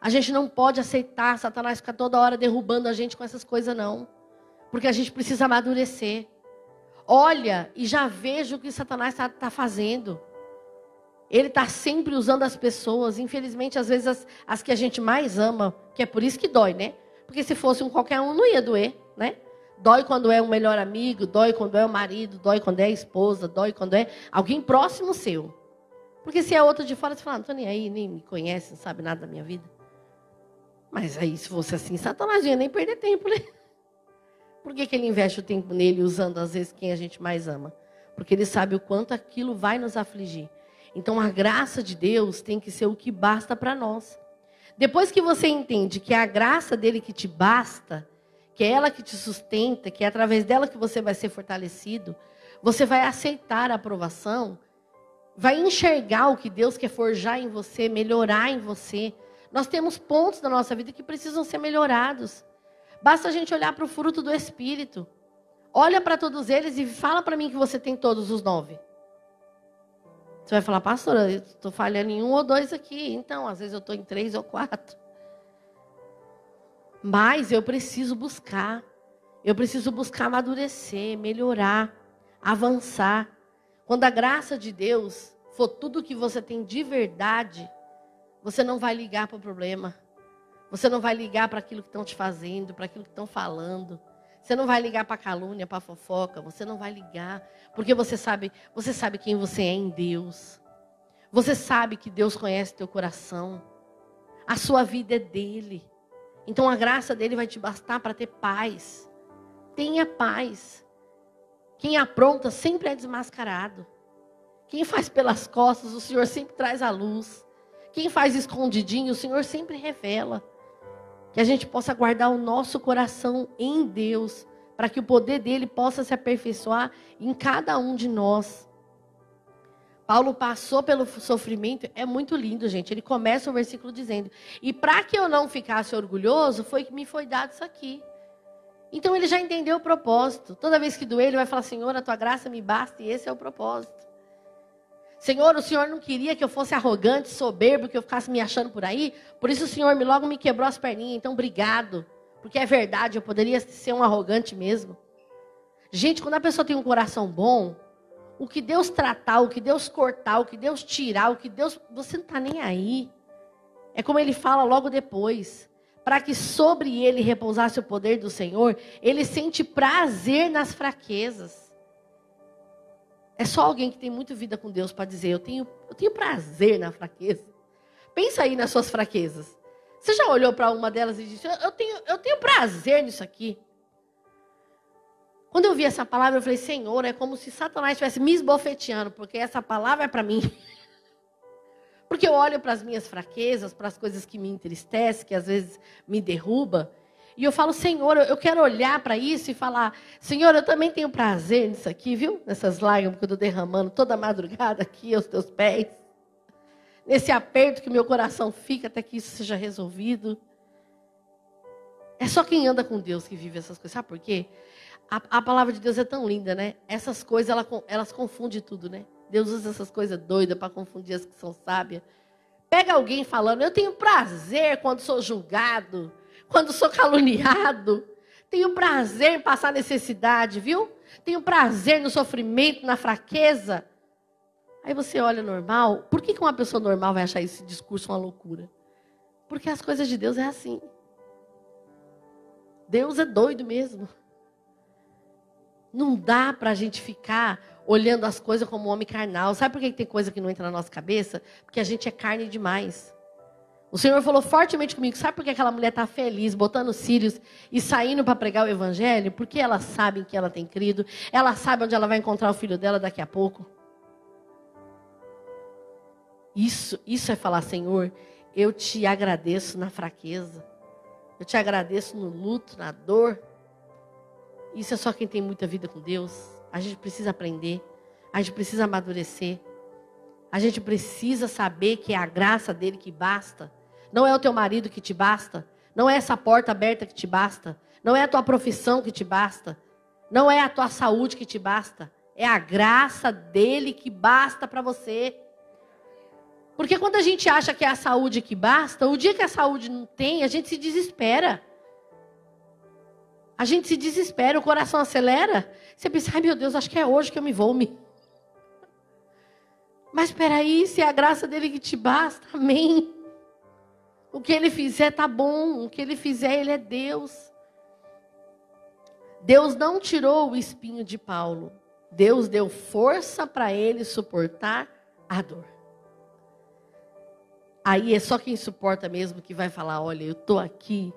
A gente não pode aceitar Satanás ficar toda hora derrubando a gente com essas coisas, não. Porque a gente precisa amadurecer. Olha e já veja o que Satanás está tá fazendo. Ele está sempre usando as pessoas, infelizmente, às vezes as, as, que a gente mais ama, que é por isso que dói, né? Porque se fosse um qualquer um, não ia doer, né? Dói quando é um melhor amigo, dói quando é o marido, dói quando é a esposa, dói quando é alguém próximo seu. Porque se é outro de fora, você fala, não estou nem aí, nem me conhece, não sabe nada da minha vida. Mas aí, se fosse assim, Satanás ia nem perder tempo, né? Por que, que ele investe o tempo nele, usando às vezes quem a gente mais ama? Porque ele sabe o quanto aquilo vai nos afligir. Então, a graça de Deus tem que ser o que basta para nós. Depois que você entende que é a graça dele que te basta, que é ela que te sustenta, que é através dela que você vai ser fortalecido, você vai aceitar a aprovação, vai enxergar o que Deus quer forjar em você, melhorar em você, nós temos pontos da nossa vida que precisam ser melhorados. Basta a gente olhar para o fruto do Espírito. Olha para todos eles e fala para mim que você tem todos os nove. Você vai falar, pastora, eu estou falhando em um ou dois aqui. Então, às vezes eu estou em três ou quatro. Mas eu preciso buscar. Eu preciso buscar amadurecer, melhorar, avançar. Quando a graça de Deus for tudo que você tem de verdade, você não vai ligar para o problema. Você não vai ligar para aquilo que estão te fazendo, para aquilo que estão falando. Você não vai ligar para calúnia, para fofoca. Você não vai ligar, porque você sabe, você sabe quem você é em Deus. Você sabe que Deus conhece teu coração. A sua vida é dele. Então a graça dele vai te bastar para ter paz. Tenha paz. Quem apronta sempre é desmascarado. Quem faz pelas costas, o Senhor sempre traz a luz. Quem faz escondidinho, o Senhor sempre revela. Que a gente possa guardar o nosso coração em Deus, para que o poder dele possa se aperfeiçoar em cada um de nós. Paulo passou pelo sofrimento, é muito lindo, gente. Ele começa o versículo dizendo: E para que eu não ficasse orgulhoso, foi que me foi dado isso aqui. Então ele já entendeu o propósito. Toda vez que doer, ele vai falar: Senhor, a tua graça me basta, e esse é o propósito. Senhor, o Senhor não queria que eu fosse arrogante, soberbo, que eu ficasse me achando por aí, por isso o Senhor me logo me quebrou as perninhas. Então, obrigado, porque é verdade, eu poderia ser um arrogante mesmo. Gente, quando a pessoa tem um coração bom, o que Deus tratar, o que Deus cortar, o que Deus tirar, o que Deus. Você não está nem aí. É como ele fala logo depois. Para que sobre ele repousasse o poder do Senhor, ele sente prazer nas fraquezas. É só alguém que tem muita vida com Deus para dizer: eu tenho, eu tenho prazer na fraqueza. Pensa aí nas suas fraquezas. Você já olhou para uma delas e disse: eu tenho, eu tenho prazer nisso aqui. Quando eu vi essa palavra, eu falei, Senhor, é como se Satanás estivesse me esbofeteando, porque essa palavra é para mim. Porque eu olho para as minhas fraquezas, para as coisas que me entristecem, que às vezes me derruba, e eu falo, Senhor, eu quero olhar para isso e falar, Senhor, eu também tenho prazer nisso aqui, viu? Nessas lágrimas que eu estou derramando toda madrugada aqui aos teus pés. Nesse aperto que meu coração fica até que isso seja resolvido. É só quem anda com Deus que vive essas coisas. Sabe por quê? A, a, palavra de Deus é tão linda, né? Essas coisas, ela, elas confundem tudo, né? Deus usa essas coisas doidas para confundir as que são sábias. Pega alguém falando, eu tenho prazer quando sou julgado, quando sou caluniado. Tenho prazer em passar necessidade, viu? Tenho prazer no sofrimento, na fraqueza. Aí você olha normal. Por que uma pessoa normal vai achar esse discurso uma loucura? Porque as coisas de Deus é assim. Deus é doido mesmo. Não dá para a gente ficar olhando as coisas como um homem carnal. Sabe por que tem coisa que não entra na nossa cabeça? Porque a gente é carne demais. O Senhor falou fortemente comigo. Sabe por que aquela mulher está feliz, botando cílios e saindo para pregar o Evangelho? Porque ela sabe que ela tem crido. Ela sabe onde ela vai encontrar o filho dela daqui a pouco. Isso, isso é falar, Senhor, eu te agradeço na fraqueza. Eu te agradeço no luto, na dor. Isso é só quem tem muita vida com Deus. A gente precisa aprender. A gente precisa amadurecer. A gente precisa saber que é a graça dele que basta. Não é o teu marido que te basta. Não é essa porta aberta que te basta. Não é a tua profissão que te basta. Não é a tua saúde que te basta. É a graça dele que basta para você. Porque quando a gente acha que é a saúde que basta, o dia que a saúde não tem, a gente se desespera. A gente se desespera, o coração acelera. Você pensa, ai meu Deus, acho que é hoje que eu me vou me. Mas espera aí, se é a graça dele que te basta, amém. O que ele fizer tá bom, o que ele fizer, ele é Deus. Deus não tirou o espinho de Paulo. Deus deu força para ele suportar a dor. Aí é só quem suporta mesmo que vai falar: olha, eu estou aqui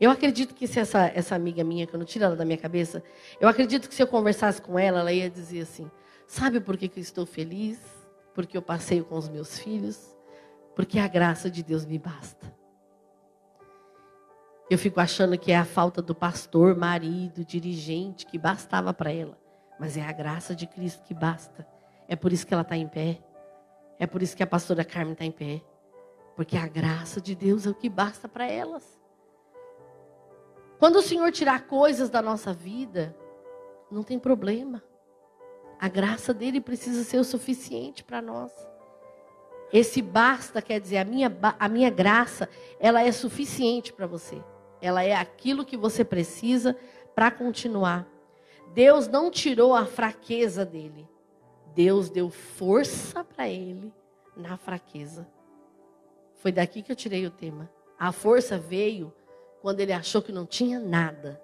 eu acredito que se essa, essa amiga minha, que eu não tiro ela da minha cabeça, eu acredito que se eu conversasse com ela, ela ia dizer assim: Sabe por que, que eu estou feliz? Porque eu passeio com os meus filhos, porque a graça de Deus me basta. Eu fico achando que é a falta do pastor, marido, dirigente que bastava para ela. Mas é a graça de Cristo que basta. É por isso que ela está em pé. É por isso que a pastora Carmen está em pé. Porque a graça de Deus é o que basta para elas. Quando o Senhor tirar coisas da nossa vida, não tem problema. A graça dele precisa ser o suficiente para nós. Esse basta quer dizer, a minha, a minha graça, ela é suficiente para você. Ela é aquilo que você precisa para continuar. Deus não tirou a fraqueza dele. Deus deu força para ele na fraqueza. Foi daqui que eu tirei o tema. A força veio quando ele achou que não tinha nada.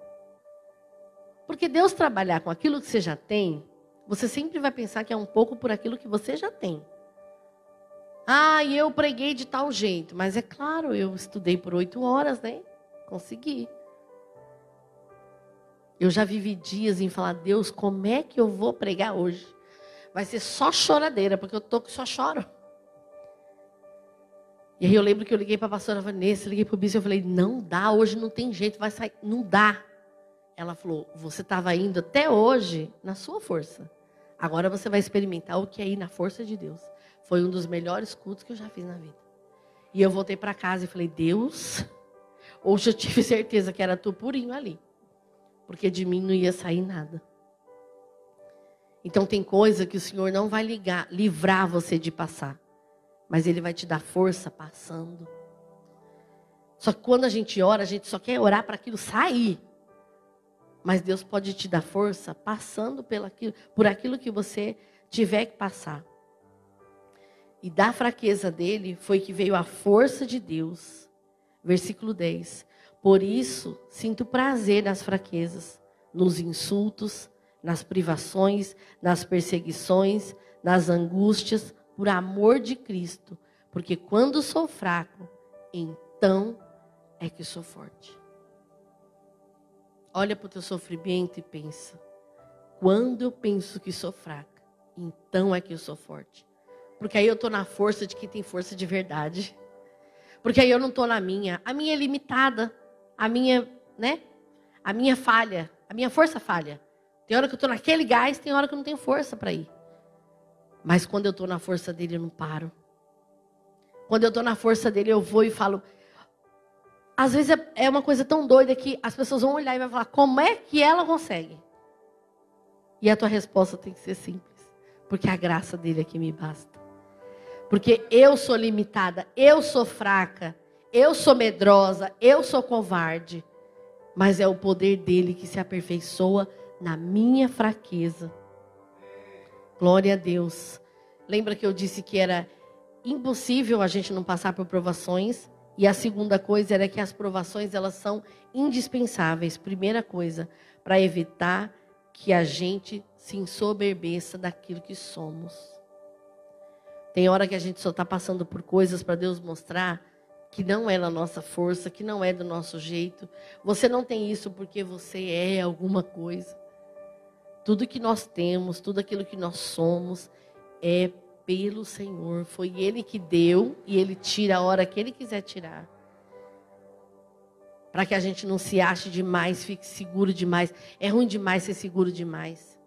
Porque Deus trabalhar com aquilo que você já tem, você sempre vai pensar que é um pouco por aquilo que você já tem. Ah, e eu preguei de tal jeito, mas é claro, eu estudei por oito horas, né? Consegui. Eu já vivi dias em falar, Deus, como é que eu vou pregar hoje? Vai ser só choradeira, porque eu tô que só choro. E aí eu lembro que eu liguei para a pastora Vanessa, liguei para o bispo, eu falei, não dá, hoje não tem jeito, vai sair, não dá. Ela falou, você estava indo até hoje na sua força. Agora você vai experimentar o que é ir na força de Deus. Foi um dos melhores cultos que eu já fiz na vida. E eu voltei para casa e falei: Deus, hoje eu tive certeza que era tu purinho ali. Porque de mim não ia sair nada. Então tem coisa que o Senhor não vai ligar, livrar você de passar. Mas Ele vai te dar força passando. Só que quando a gente ora, a gente só quer orar para aquilo sair. Mas Deus pode te dar força passando por aquilo que você tiver que passar. E da fraqueza dele foi que veio a força de Deus. Versículo 10. Por isso, sinto prazer nas fraquezas, nos insultos, nas privações, nas perseguições, nas angústias, por amor de Cristo. Porque quando sou fraco, então é que sou forte. Olha para o teu sofrimento e pensa: quando eu penso que sou fraca, então é que eu sou forte. Porque aí eu estou na força de quem tem força de verdade. Porque aí eu não estou na minha. A minha é limitada. A minha, né? A minha falha. A minha força falha. Tem hora que eu estou naquele gás, tem hora que eu não tenho força para ir. Mas quando eu estou na força dele, eu não paro. Quando eu estou na força dele, eu vou e falo, às vezes é, é uma coisa tão doida que as pessoas vão olhar e vão falar: como é que ela consegue? E a tua resposta tem que ser simples: porque a graça dele é que me basta. Porque eu sou limitada, eu sou fraca, eu sou medrosa, eu sou covarde. Mas é o poder dele que se aperfeiçoa na minha fraqueza. Glória a Deus. Lembra que eu disse que era impossível a gente não passar por provações? E a segunda coisa era que as provações elas são indispensáveis. Primeira coisa, para evitar que a gente se ensoberbeça daquilo que somos. Tem hora que a gente só está passando por coisas para Deus mostrar que não é na nossa força, que não é do nosso jeito. Você não tem isso porque você é alguma coisa. Tudo que nós temos, tudo aquilo que nós somos é pelo Senhor. Foi Ele que deu e Ele tira a hora que Ele quiser tirar. Para que a gente não se ache demais, fique seguro demais. É ruim demais ser seguro demais.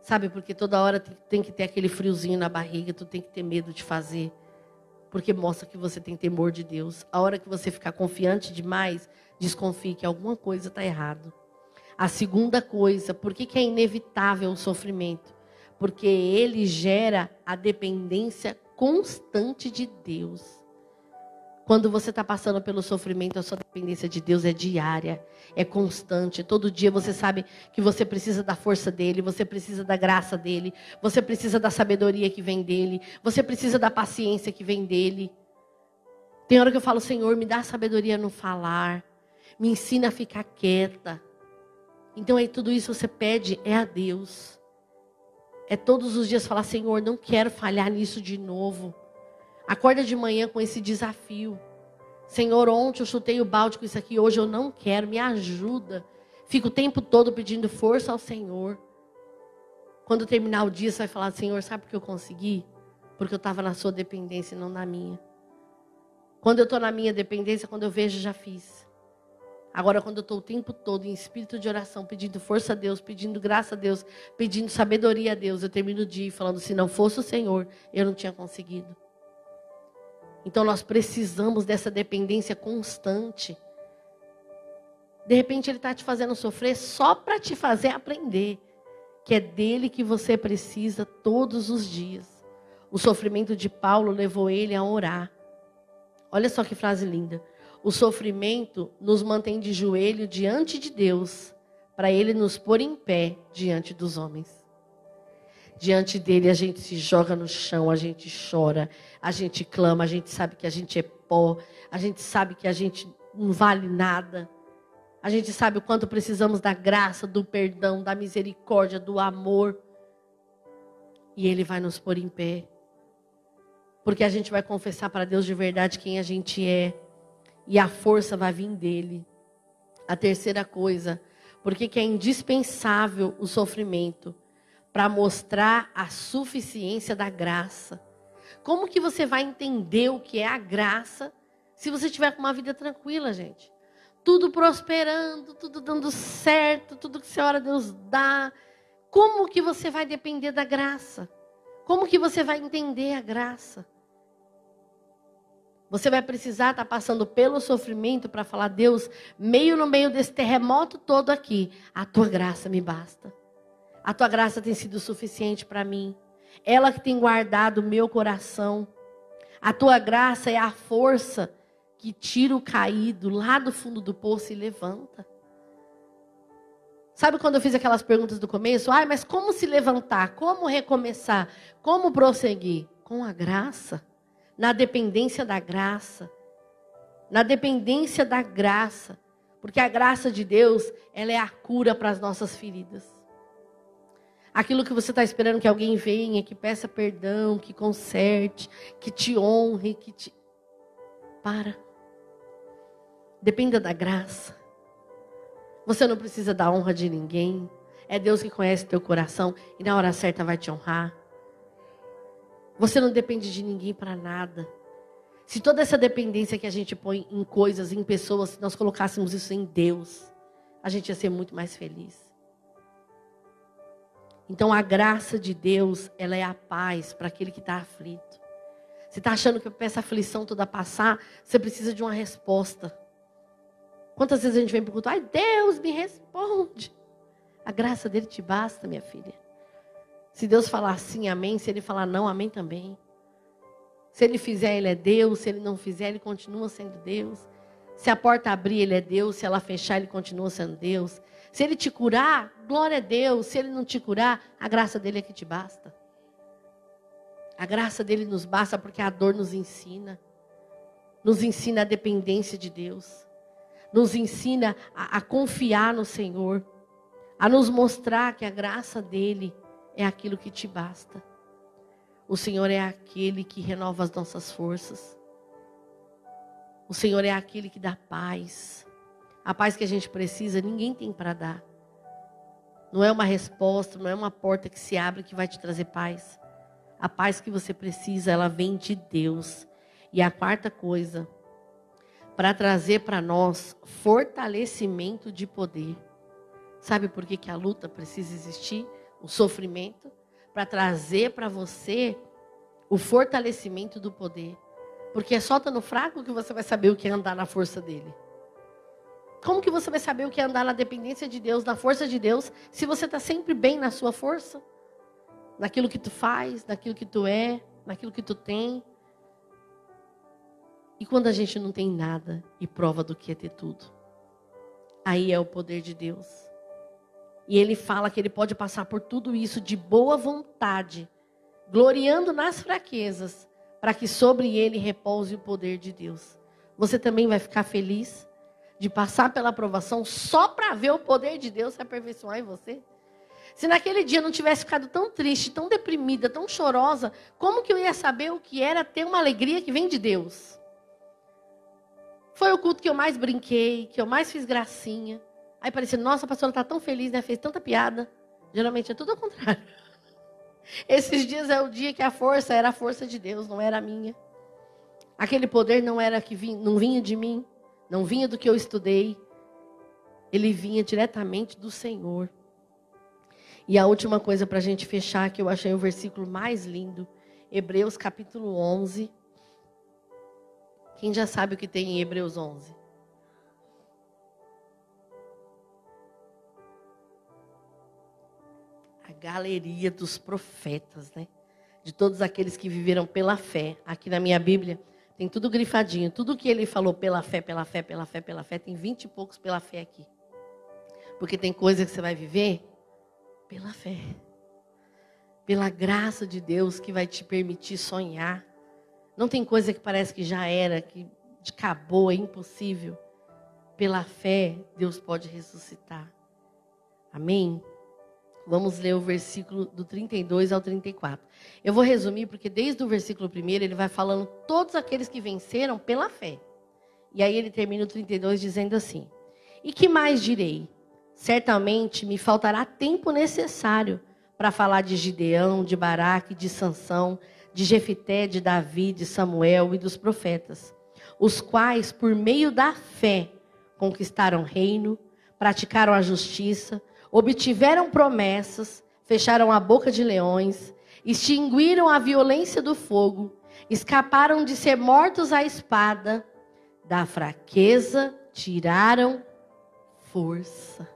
Sabe, porque toda hora tem que ter aquele friozinho na barriga, tu tem que ter medo de fazer. Porque mostra que você tem temor de Deus. A hora que você ficar confiante demais, desconfie que alguma coisa está errado. A segunda coisa, por que, que é inevitável o sofrimento? porque ele gera a dependência constante de Deus. Quando você está passando pelo sofrimento, a sua dependência de Deus é diária, é constante. Todo dia você sabe que você precisa da força dele, você precisa da graça dele, você precisa da sabedoria que vem dele, você precisa da paciência que vem dele. Tem hora que eu falo, Senhor, me dá sabedoria no falar, me ensina a ficar quieta. Então aí tudo isso você pede é a Deus. É todos os dias falar: Senhor, não quero falhar nisso de novo. Acorda de manhã com esse desafio. Senhor, ontem eu chutei o balde com isso aqui, hoje eu não quero, me ajuda. Fico o tempo todo pedindo força ao Senhor. Quando terminar o dia, você vai falar: Senhor, sabe por que eu consegui? Porque eu estava na sua dependência e não na minha. Quando eu estou na minha dependência, quando eu vejo, já fiz. Agora, quando eu estou o tempo todo em espírito de oração, pedindo força a Deus, pedindo graça a Deus, pedindo sabedoria a Deus, eu termino o dia falando: se não fosse o Senhor, eu não tinha conseguido. Então, nós precisamos dessa dependência constante. De repente, Ele está te fazendo sofrer só para te fazer aprender que é dele que você precisa todos os dias. O sofrimento de Paulo levou ele a orar. Olha só que frase linda. O sofrimento nos mantém de joelho diante de Deus, para Ele nos pôr em pé diante dos homens. Diante dele a gente se joga no chão, a gente chora, a gente clama, a gente sabe que a gente é pó, a gente sabe que a gente não vale nada. A gente sabe o quanto precisamos da graça, do perdão, da misericórdia, do amor. E Ele vai nos pôr em pé. Porque a gente vai confessar para Deus de verdade quem a gente é e a força vai vir dele. A terceira coisa, porque que é indispensável o sofrimento para mostrar a suficiência da graça. Como que você vai entender o que é a graça se você tiver com uma vida tranquila, gente? Tudo prosperando, tudo dando certo, tudo que a senhora Deus dá, Como que você vai depender da graça? Como que você vai entender a graça? Você vai precisar estar tá passando pelo sofrimento para falar, Deus, meio no meio desse terremoto todo aqui, a tua graça me basta. A tua graça tem sido suficiente para mim. Ela que tem guardado o meu coração. A tua graça é a força que tira o caído lá do fundo do poço e levanta. Sabe quando eu fiz aquelas perguntas do começo? Ai, mas como se levantar? Como recomeçar? Como prosseguir? Com a graça na dependência da graça. Na dependência da graça. Porque a graça de Deus, ela é a cura para as nossas feridas. Aquilo que você está esperando que alguém venha, que peça perdão, que conserte, que te honre, que te. Para. Dependa da graça. Você não precisa da honra de ninguém. É Deus que conhece teu coração e na hora certa vai te honrar. Você não depende de ninguém para nada. Se toda essa dependência que a gente põe em coisas, em pessoas, se nós colocássemos isso em Deus, a gente ia ser muito mais feliz. Então a graça de Deus, ela é a paz para aquele que está aflito. Você está achando que essa aflição toda passar, você precisa de uma resposta. Quantas vezes a gente vem perguntar, ai Deus me responde. A graça dele te basta, minha filha. Se Deus falar sim, amém. Se ele falar não, amém também. Se ele fizer, ele é Deus. Se ele não fizer, ele continua sendo Deus. Se a porta abrir, ele é Deus. Se ela fechar, ele continua sendo Deus. Se ele te curar, glória a Deus. Se ele não te curar, a graça dele é que te basta. A graça dele nos basta porque a dor nos ensina. Nos ensina a dependência de Deus. Nos ensina a, a confiar no Senhor. A nos mostrar que a graça dele é aquilo que te basta. O Senhor é aquele que renova as nossas forças. O Senhor é aquele que dá paz. A paz que a gente precisa, ninguém tem para dar. Não é uma resposta, não é uma porta que se abre que vai te trazer paz. A paz que você precisa, ela vem de Deus. E a quarta coisa, para trazer para nós fortalecimento de poder. Sabe por que, que a luta precisa existir? O sofrimento, para trazer para você o fortalecimento do poder. Porque é só estando fraco que você vai saber o que é andar na força dele. Como que você vai saber o que é andar na dependência de Deus, na força de Deus, se você está sempre bem na sua força? Naquilo que tu faz, naquilo que tu é, naquilo que tu tem. E quando a gente não tem nada e prova do que é ter tudo? Aí é o poder de Deus. E ele fala que ele pode passar por tudo isso de boa vontade, gloriando nas fraquezas, para que sobre ele repouse o poder de Deus. Você também vai ficar feliz de passar pela aprovação só para ver o poder de Deus se aperfeiçoar em você? Se naquele dia não tivesse ficado tão triste, tão deprimida, tão chorosa, como que eu ia saber o que era ter uma alegria que vem de Deus? Foi o culto que eu mais brinquei, que eu mais fiz gracinha. Aí parecia, nossa, a pastora está tão feliz, né? Fez tanta piada. Geralmente é tudo ao contrário. Esses dias é o dia que a força era a força de Deus, não era a minha. Aquele poder não era que vinha, não vinha de mim, não vinha do que eu estudei. Ele vinha diretamente do Senhor. E a última coisa para a gente fechar, que eu achei o versículo mais lindo, Hebreus capítulo 11. Quem já sabe o que tem em Hebreus 11? Galeria dos profetas, né? De todos aqueles que viveram pela fé. Aqui na minha Bíblia tem tudo grifadinho. Tudo que ele falou pela fé, pela fé, pela fé, pela fé, tem vinte e poucos pela fé aqui. Porque tem coisa que você vai viver pela fé. Pela graça de Deus que vai te permitir sonhar. Não tem coisa que parece que já era, que acabou, é impossível. Pela fé, Deus pode ressuscitar. Amém? Vamos ler o versículo do 32 ao 34. Eu vou resumir, porque desde o versículo 1 ele vai falando todos aqueles que venceram pela fé. E aí ele termina o 32 dizendo assim: E que mais direi? Certamente me faltará tempo necessário para falar de Gideão, de Baraque, de Sansão, de Jefité, de Davi, de Samuel e dos profetas, os quais, por meio da fé, conquistaram reino, praticaram a justiça, obtiveram promessas, fecharam a boca de leões, extinguiram a violência do fogo, escaparam de ser mortos à espada, da fraqueza tiraram força.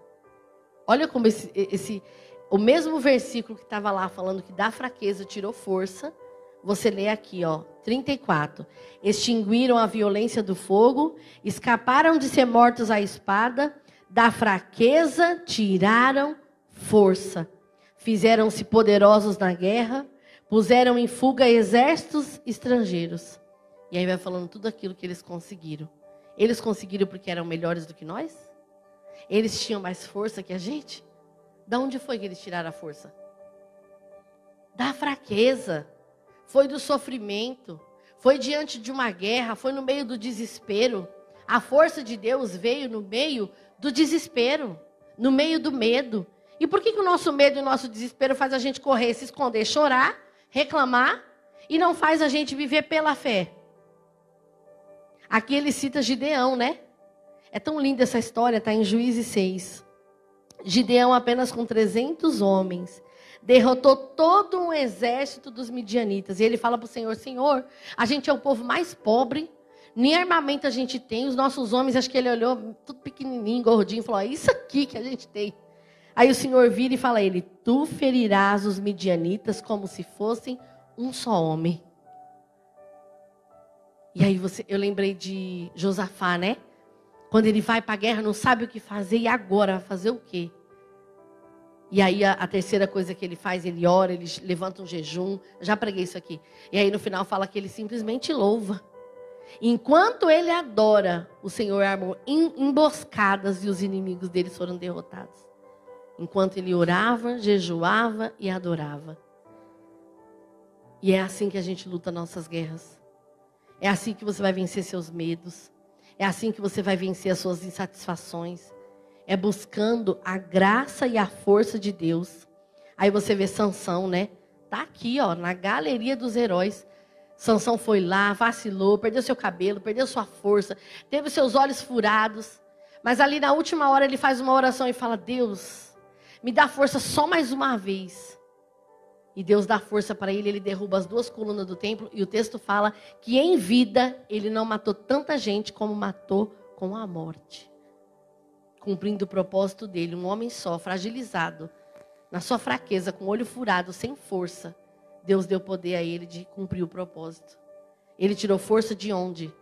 Olha como esse, esse o mesmo versículo que estava lá falando que da fraqueza tirou força, você lê aqui, ó, 34. Extinguiram a violência do fogo, escaparam de ser mortos à espada, da fraqueza tiraram força. Fizeram-se poderosos na guerra, puseram em fuga exércitos estrangeiros. E aí vai falando tudo aquilo que eles conseguiram. Eles conseguiram porque eram melhores do que nós? Eles tinham mais força que a gente? Da onde foi que eles tiraram a força? Da fraqueza. Foi do sofrimento. Foi diante de uma guerra. Foi no meio do desespero. A força de Deus veio no meio do desespero, no meio do medo. E por que, que o nosso medo e o nosso desespero faz a gente correr, se esconder, chorar, reclamar e não faz a gente viver pela fé? Aqui ele cita Gideão, né? É tão linda essa história, está em Juízes 6. Gideão, apenas com 300 homens, derrotou todo um exército dos midianitas. E ele fala para o Senhor: Senhor, a gente é o povo mais pobre, nem armamento a gente tem. Os nossos homens, acho que ele olhou tudo pequenininho, gordinho, falou: é isso aqui que a gente tem. Aí o Senhor vira e fala a ele: Tu ferirás os midianitas como se fossem um só homem. E aí você, eu lembrei de Josafá, né? Quando ele vai para a guerra, não sabe o que fazer, e agora vai fazer o quê? E aí a, a, terceira coisa que ele faz, ele ora, ele levanta um jejum. Já preguei isso aqui. E aí no final fala que ele simplesmente louva. Enquanto ele adora, o Senhor armou emboscadas e os inimigos deles foram derrotados. Enquanto ele orava, jejuava e adorava. E é assim que a gente luta nossas guerras. É assim que você vai vencer seus medos. É assim que você vai vencer as suas insatisfações. É buscando a graça e a força de Deus. Aí você vê Sansão, né? Tá aqui, ó, na galeria dos heróis. Sansão foi lá, vacilou, perdeu seu cabelo, perdeu sua força, teve seus olhos furados. Mas ali na última hora ele faz uma oração e fala: Deus, me dá força só mais uma vez. E Deus dá força para ele, ele derruba as duas colunas do templo. E o texto fala que em vida ele não matou tanta gente como matou com a morte. Cumprindo o propósito dele, um homem só, fragilizado, na sua fraqueza, com o olho furado, sem força. Deus deu poder a ele de cumprir o propósito. Ele tirou força de onde?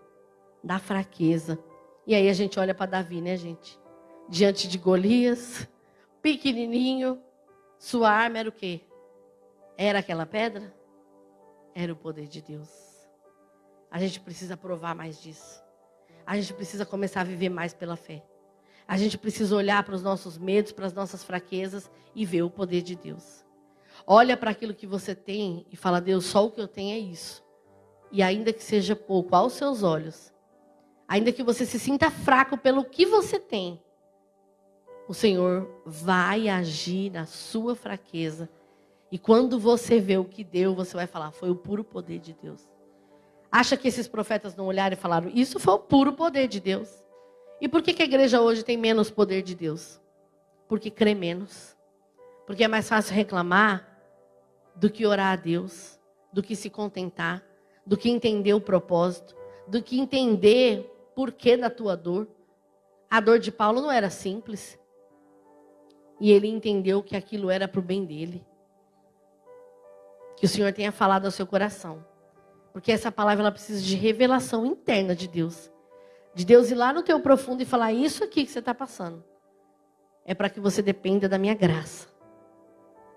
Da fraqueza. E aí a gente olha para Davi, né, gente? Diante de Golias, pequenininho, sua arma era o quê? Era aquela pedra? Era o poder de Deus. A gente precisa provar mais disso. A gente precisa começar a viver mais pela fé. A gente precisa olhar para os nossos medos, para as nossas fraquezas e ver o poder de Deus. Olha para aquilo que você tem e fala: Deus, só o que eu tenho é isso. E ainda que seja pouco aos seus olhos, ainda que você se sinta fraco pelo que você tem, o Senhor vai agir na sua fraqueza e quando você vê o que deu, você vai falar: foi o puro poder de Deus. Acha que esses profetas não olharam e falaram: isso foi o puro poder de Deus? E por que, que a igreja hoje tem menos poder de Deus? Porque crê menos. Porque é mais fácil reclamar do que orar a Deus, do que se contentar, do que entender o propósito, do que entender por que da tua dor. A dor de Paulo não era simples. E ele entendeu que aquilo era para o bem dele que o Senhor tenha falado ao seu coração. Porque essa palavra ela precisa de revelação interna de Deus. De Deus ir lá no teu profundo e falar isso aqui que você está passando. É para que você dependa da minha graça.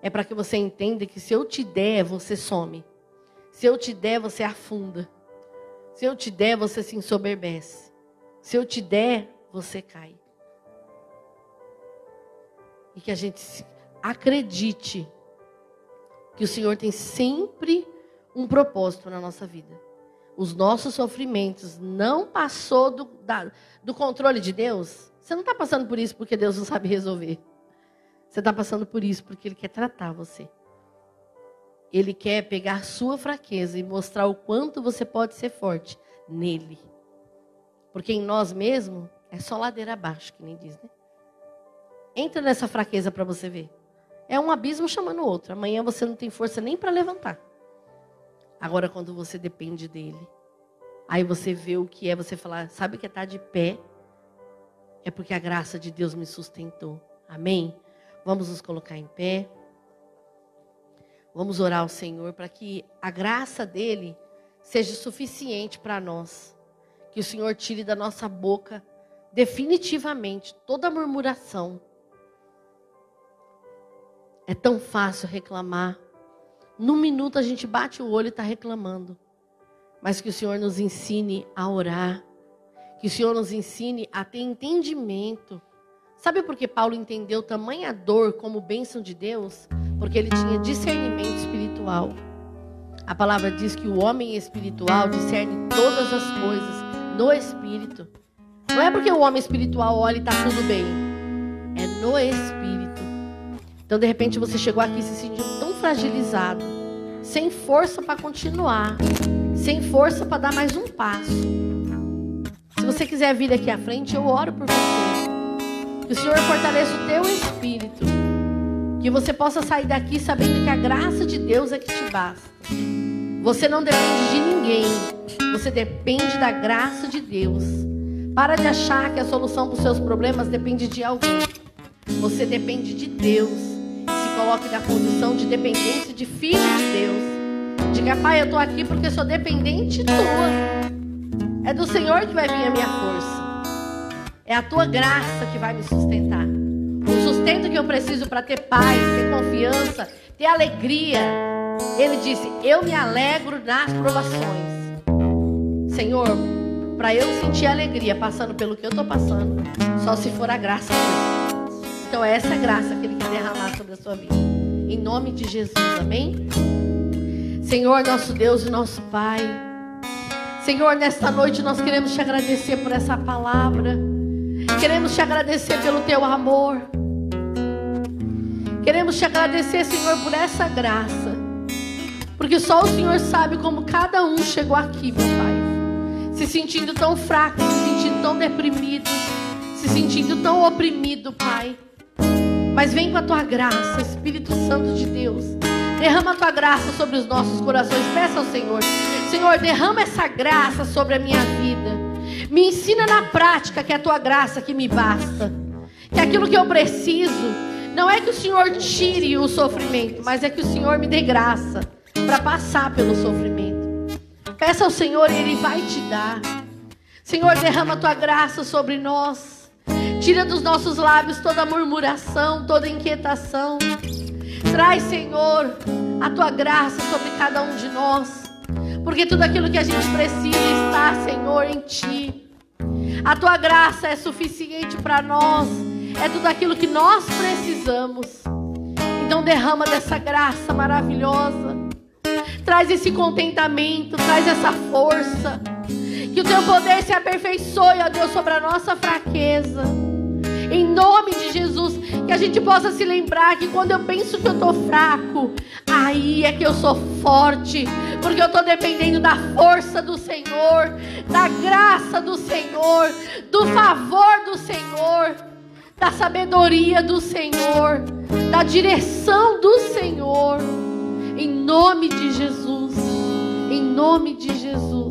É para que você entenda que se eu te der, você some. Se eu te der, você afunda. Se eu te der, você se ensoberbece. Se eu te der, você cai. E que a gente acredite que o Senhor tem sempre um propósito na nossa vida. Os nossos sofrimentos não passou do, da, do controle de Deus. Você não está passando por isso porque Deus não sabe resolver. Você está passando por isso porque Ele quer tratar você. Ele quer pegar sua fraqueza e mostrar o quanto você pode ser forte nele. Porque em nós mesmos é só ladeira abaixo, que nem diz, né? Entra nessa fraqueza para você ver. é um abismo chamando o outro. Amanhã você não tem força nem para levantar. Agora, quando você depende dele, aí você vê o que é você falar, sabe que é estar tá de pé? É porque a graça de Deus me sustentou. Amém? Vamos nos colocar em pé. Vamos orar ao Senhor para que a graça dele seja suficiente para nós. Que o Senhor tire da nossa boca definitivamente toda murmuração. É tão fácil reclamar. Num minuto a gente bate o olho e está reclamando. Mas que o Senhor nos ensine a orar. Que o Senhor nos ensine a ter entendimento. Sabe por que Paulo entendeu tamanha dor como bênção de Deus? Porque ele tinha discernimento espiritual. A palavra diz que o homem espiritual discerne todas as coisas no espírito. Não é porque o homem espiritual olha e está tudo bem. É no espírito. Então, de repente, você chegou aqui se sentindo tão fragilizado, sem força para continuar, sem força para dar mais um passo. Se você quiser vir aqui à frente, eu oro por você. Que o Senhor fortaleça o teu espírito. Que você possa sair daqui sabendo que a graça de Deus é que te basta. Você não depende de ninguém. Você depende da graça de Deus. Para de achar que a solução para os seus problemas depende de alguém. Você depende de Deus. Se coloque na condição de dependência de filho de Deus. Diga, pai, eu estou aqui porque sou dependente tua. É do Senhor que vai vir a minha força. É a tua graça que vai me sustentar. O sustento que eu preciso para ter paz, ter confiança, ter alegria. Ele disse: Eu me alegro nas provações. Senhor, para eu sentir alegria passando pelo que eu estou passando, só se for a graça de Deus. Então, é essa graça que Ele quer derramar sobre a sua vida. Em nome de Jesus, amém? Senhor, nosso Deus e nosso Pai. Senhor, nesta noite nós queremos te agradecer por essa palavra. Queremos te agradecer pelo teu amor. Queremos te agradecer, Senhor, por essa graça. Porque só o Senhor sabe como cada um chegou aqui, meu Pai. Se sentindo tão fraco, se sentindo tão deprimido, se sentindo tão oprimido, Pai. Mas vem com a tua graça, Espírito Santo de Deus. Derrama a tua graça sobre os nossos corações. Peça ao Senhor: Senhor, derrama essa graça sobre a minha vida. Me ensina na prática que é a tua graça que me basta. Que aquilo que eu preciso não é que o Senhor tire o sofrimento, mas é que o Senhor me dê graça para passar pelo sofrimento. Peça ao Senhor e Ele vai te dar. Senhor, derrama a tua graça sobre nós. Tira dos nossos lábios toda murmuração, toda inquietação. Traz, Senhor, a tua graça sobre cada um de nós. Porque tudo aquilo que a gente precisa está, Senhor, em Ti. A tua graça é suficiente para nós é tudo aquilo que nós precisamos. Então derrama dessa graça maravilhosa. Traz esse contentamento, traz essa força. Que o teu poder se aperfeiçoe, ó Deus, sobre a nossa fraqueza. Em nome de Jesus, que a gente possa se lembrar que quando eu penso que eu estou fraco, aí é que eu sou forte, porque eu estou dependendo da força do Senhor, da graça do Senhor, do favor do Senhor da sabedoria do Senhor, da direção do Senhor. Em nome de Jesus. Em nome de Jesus.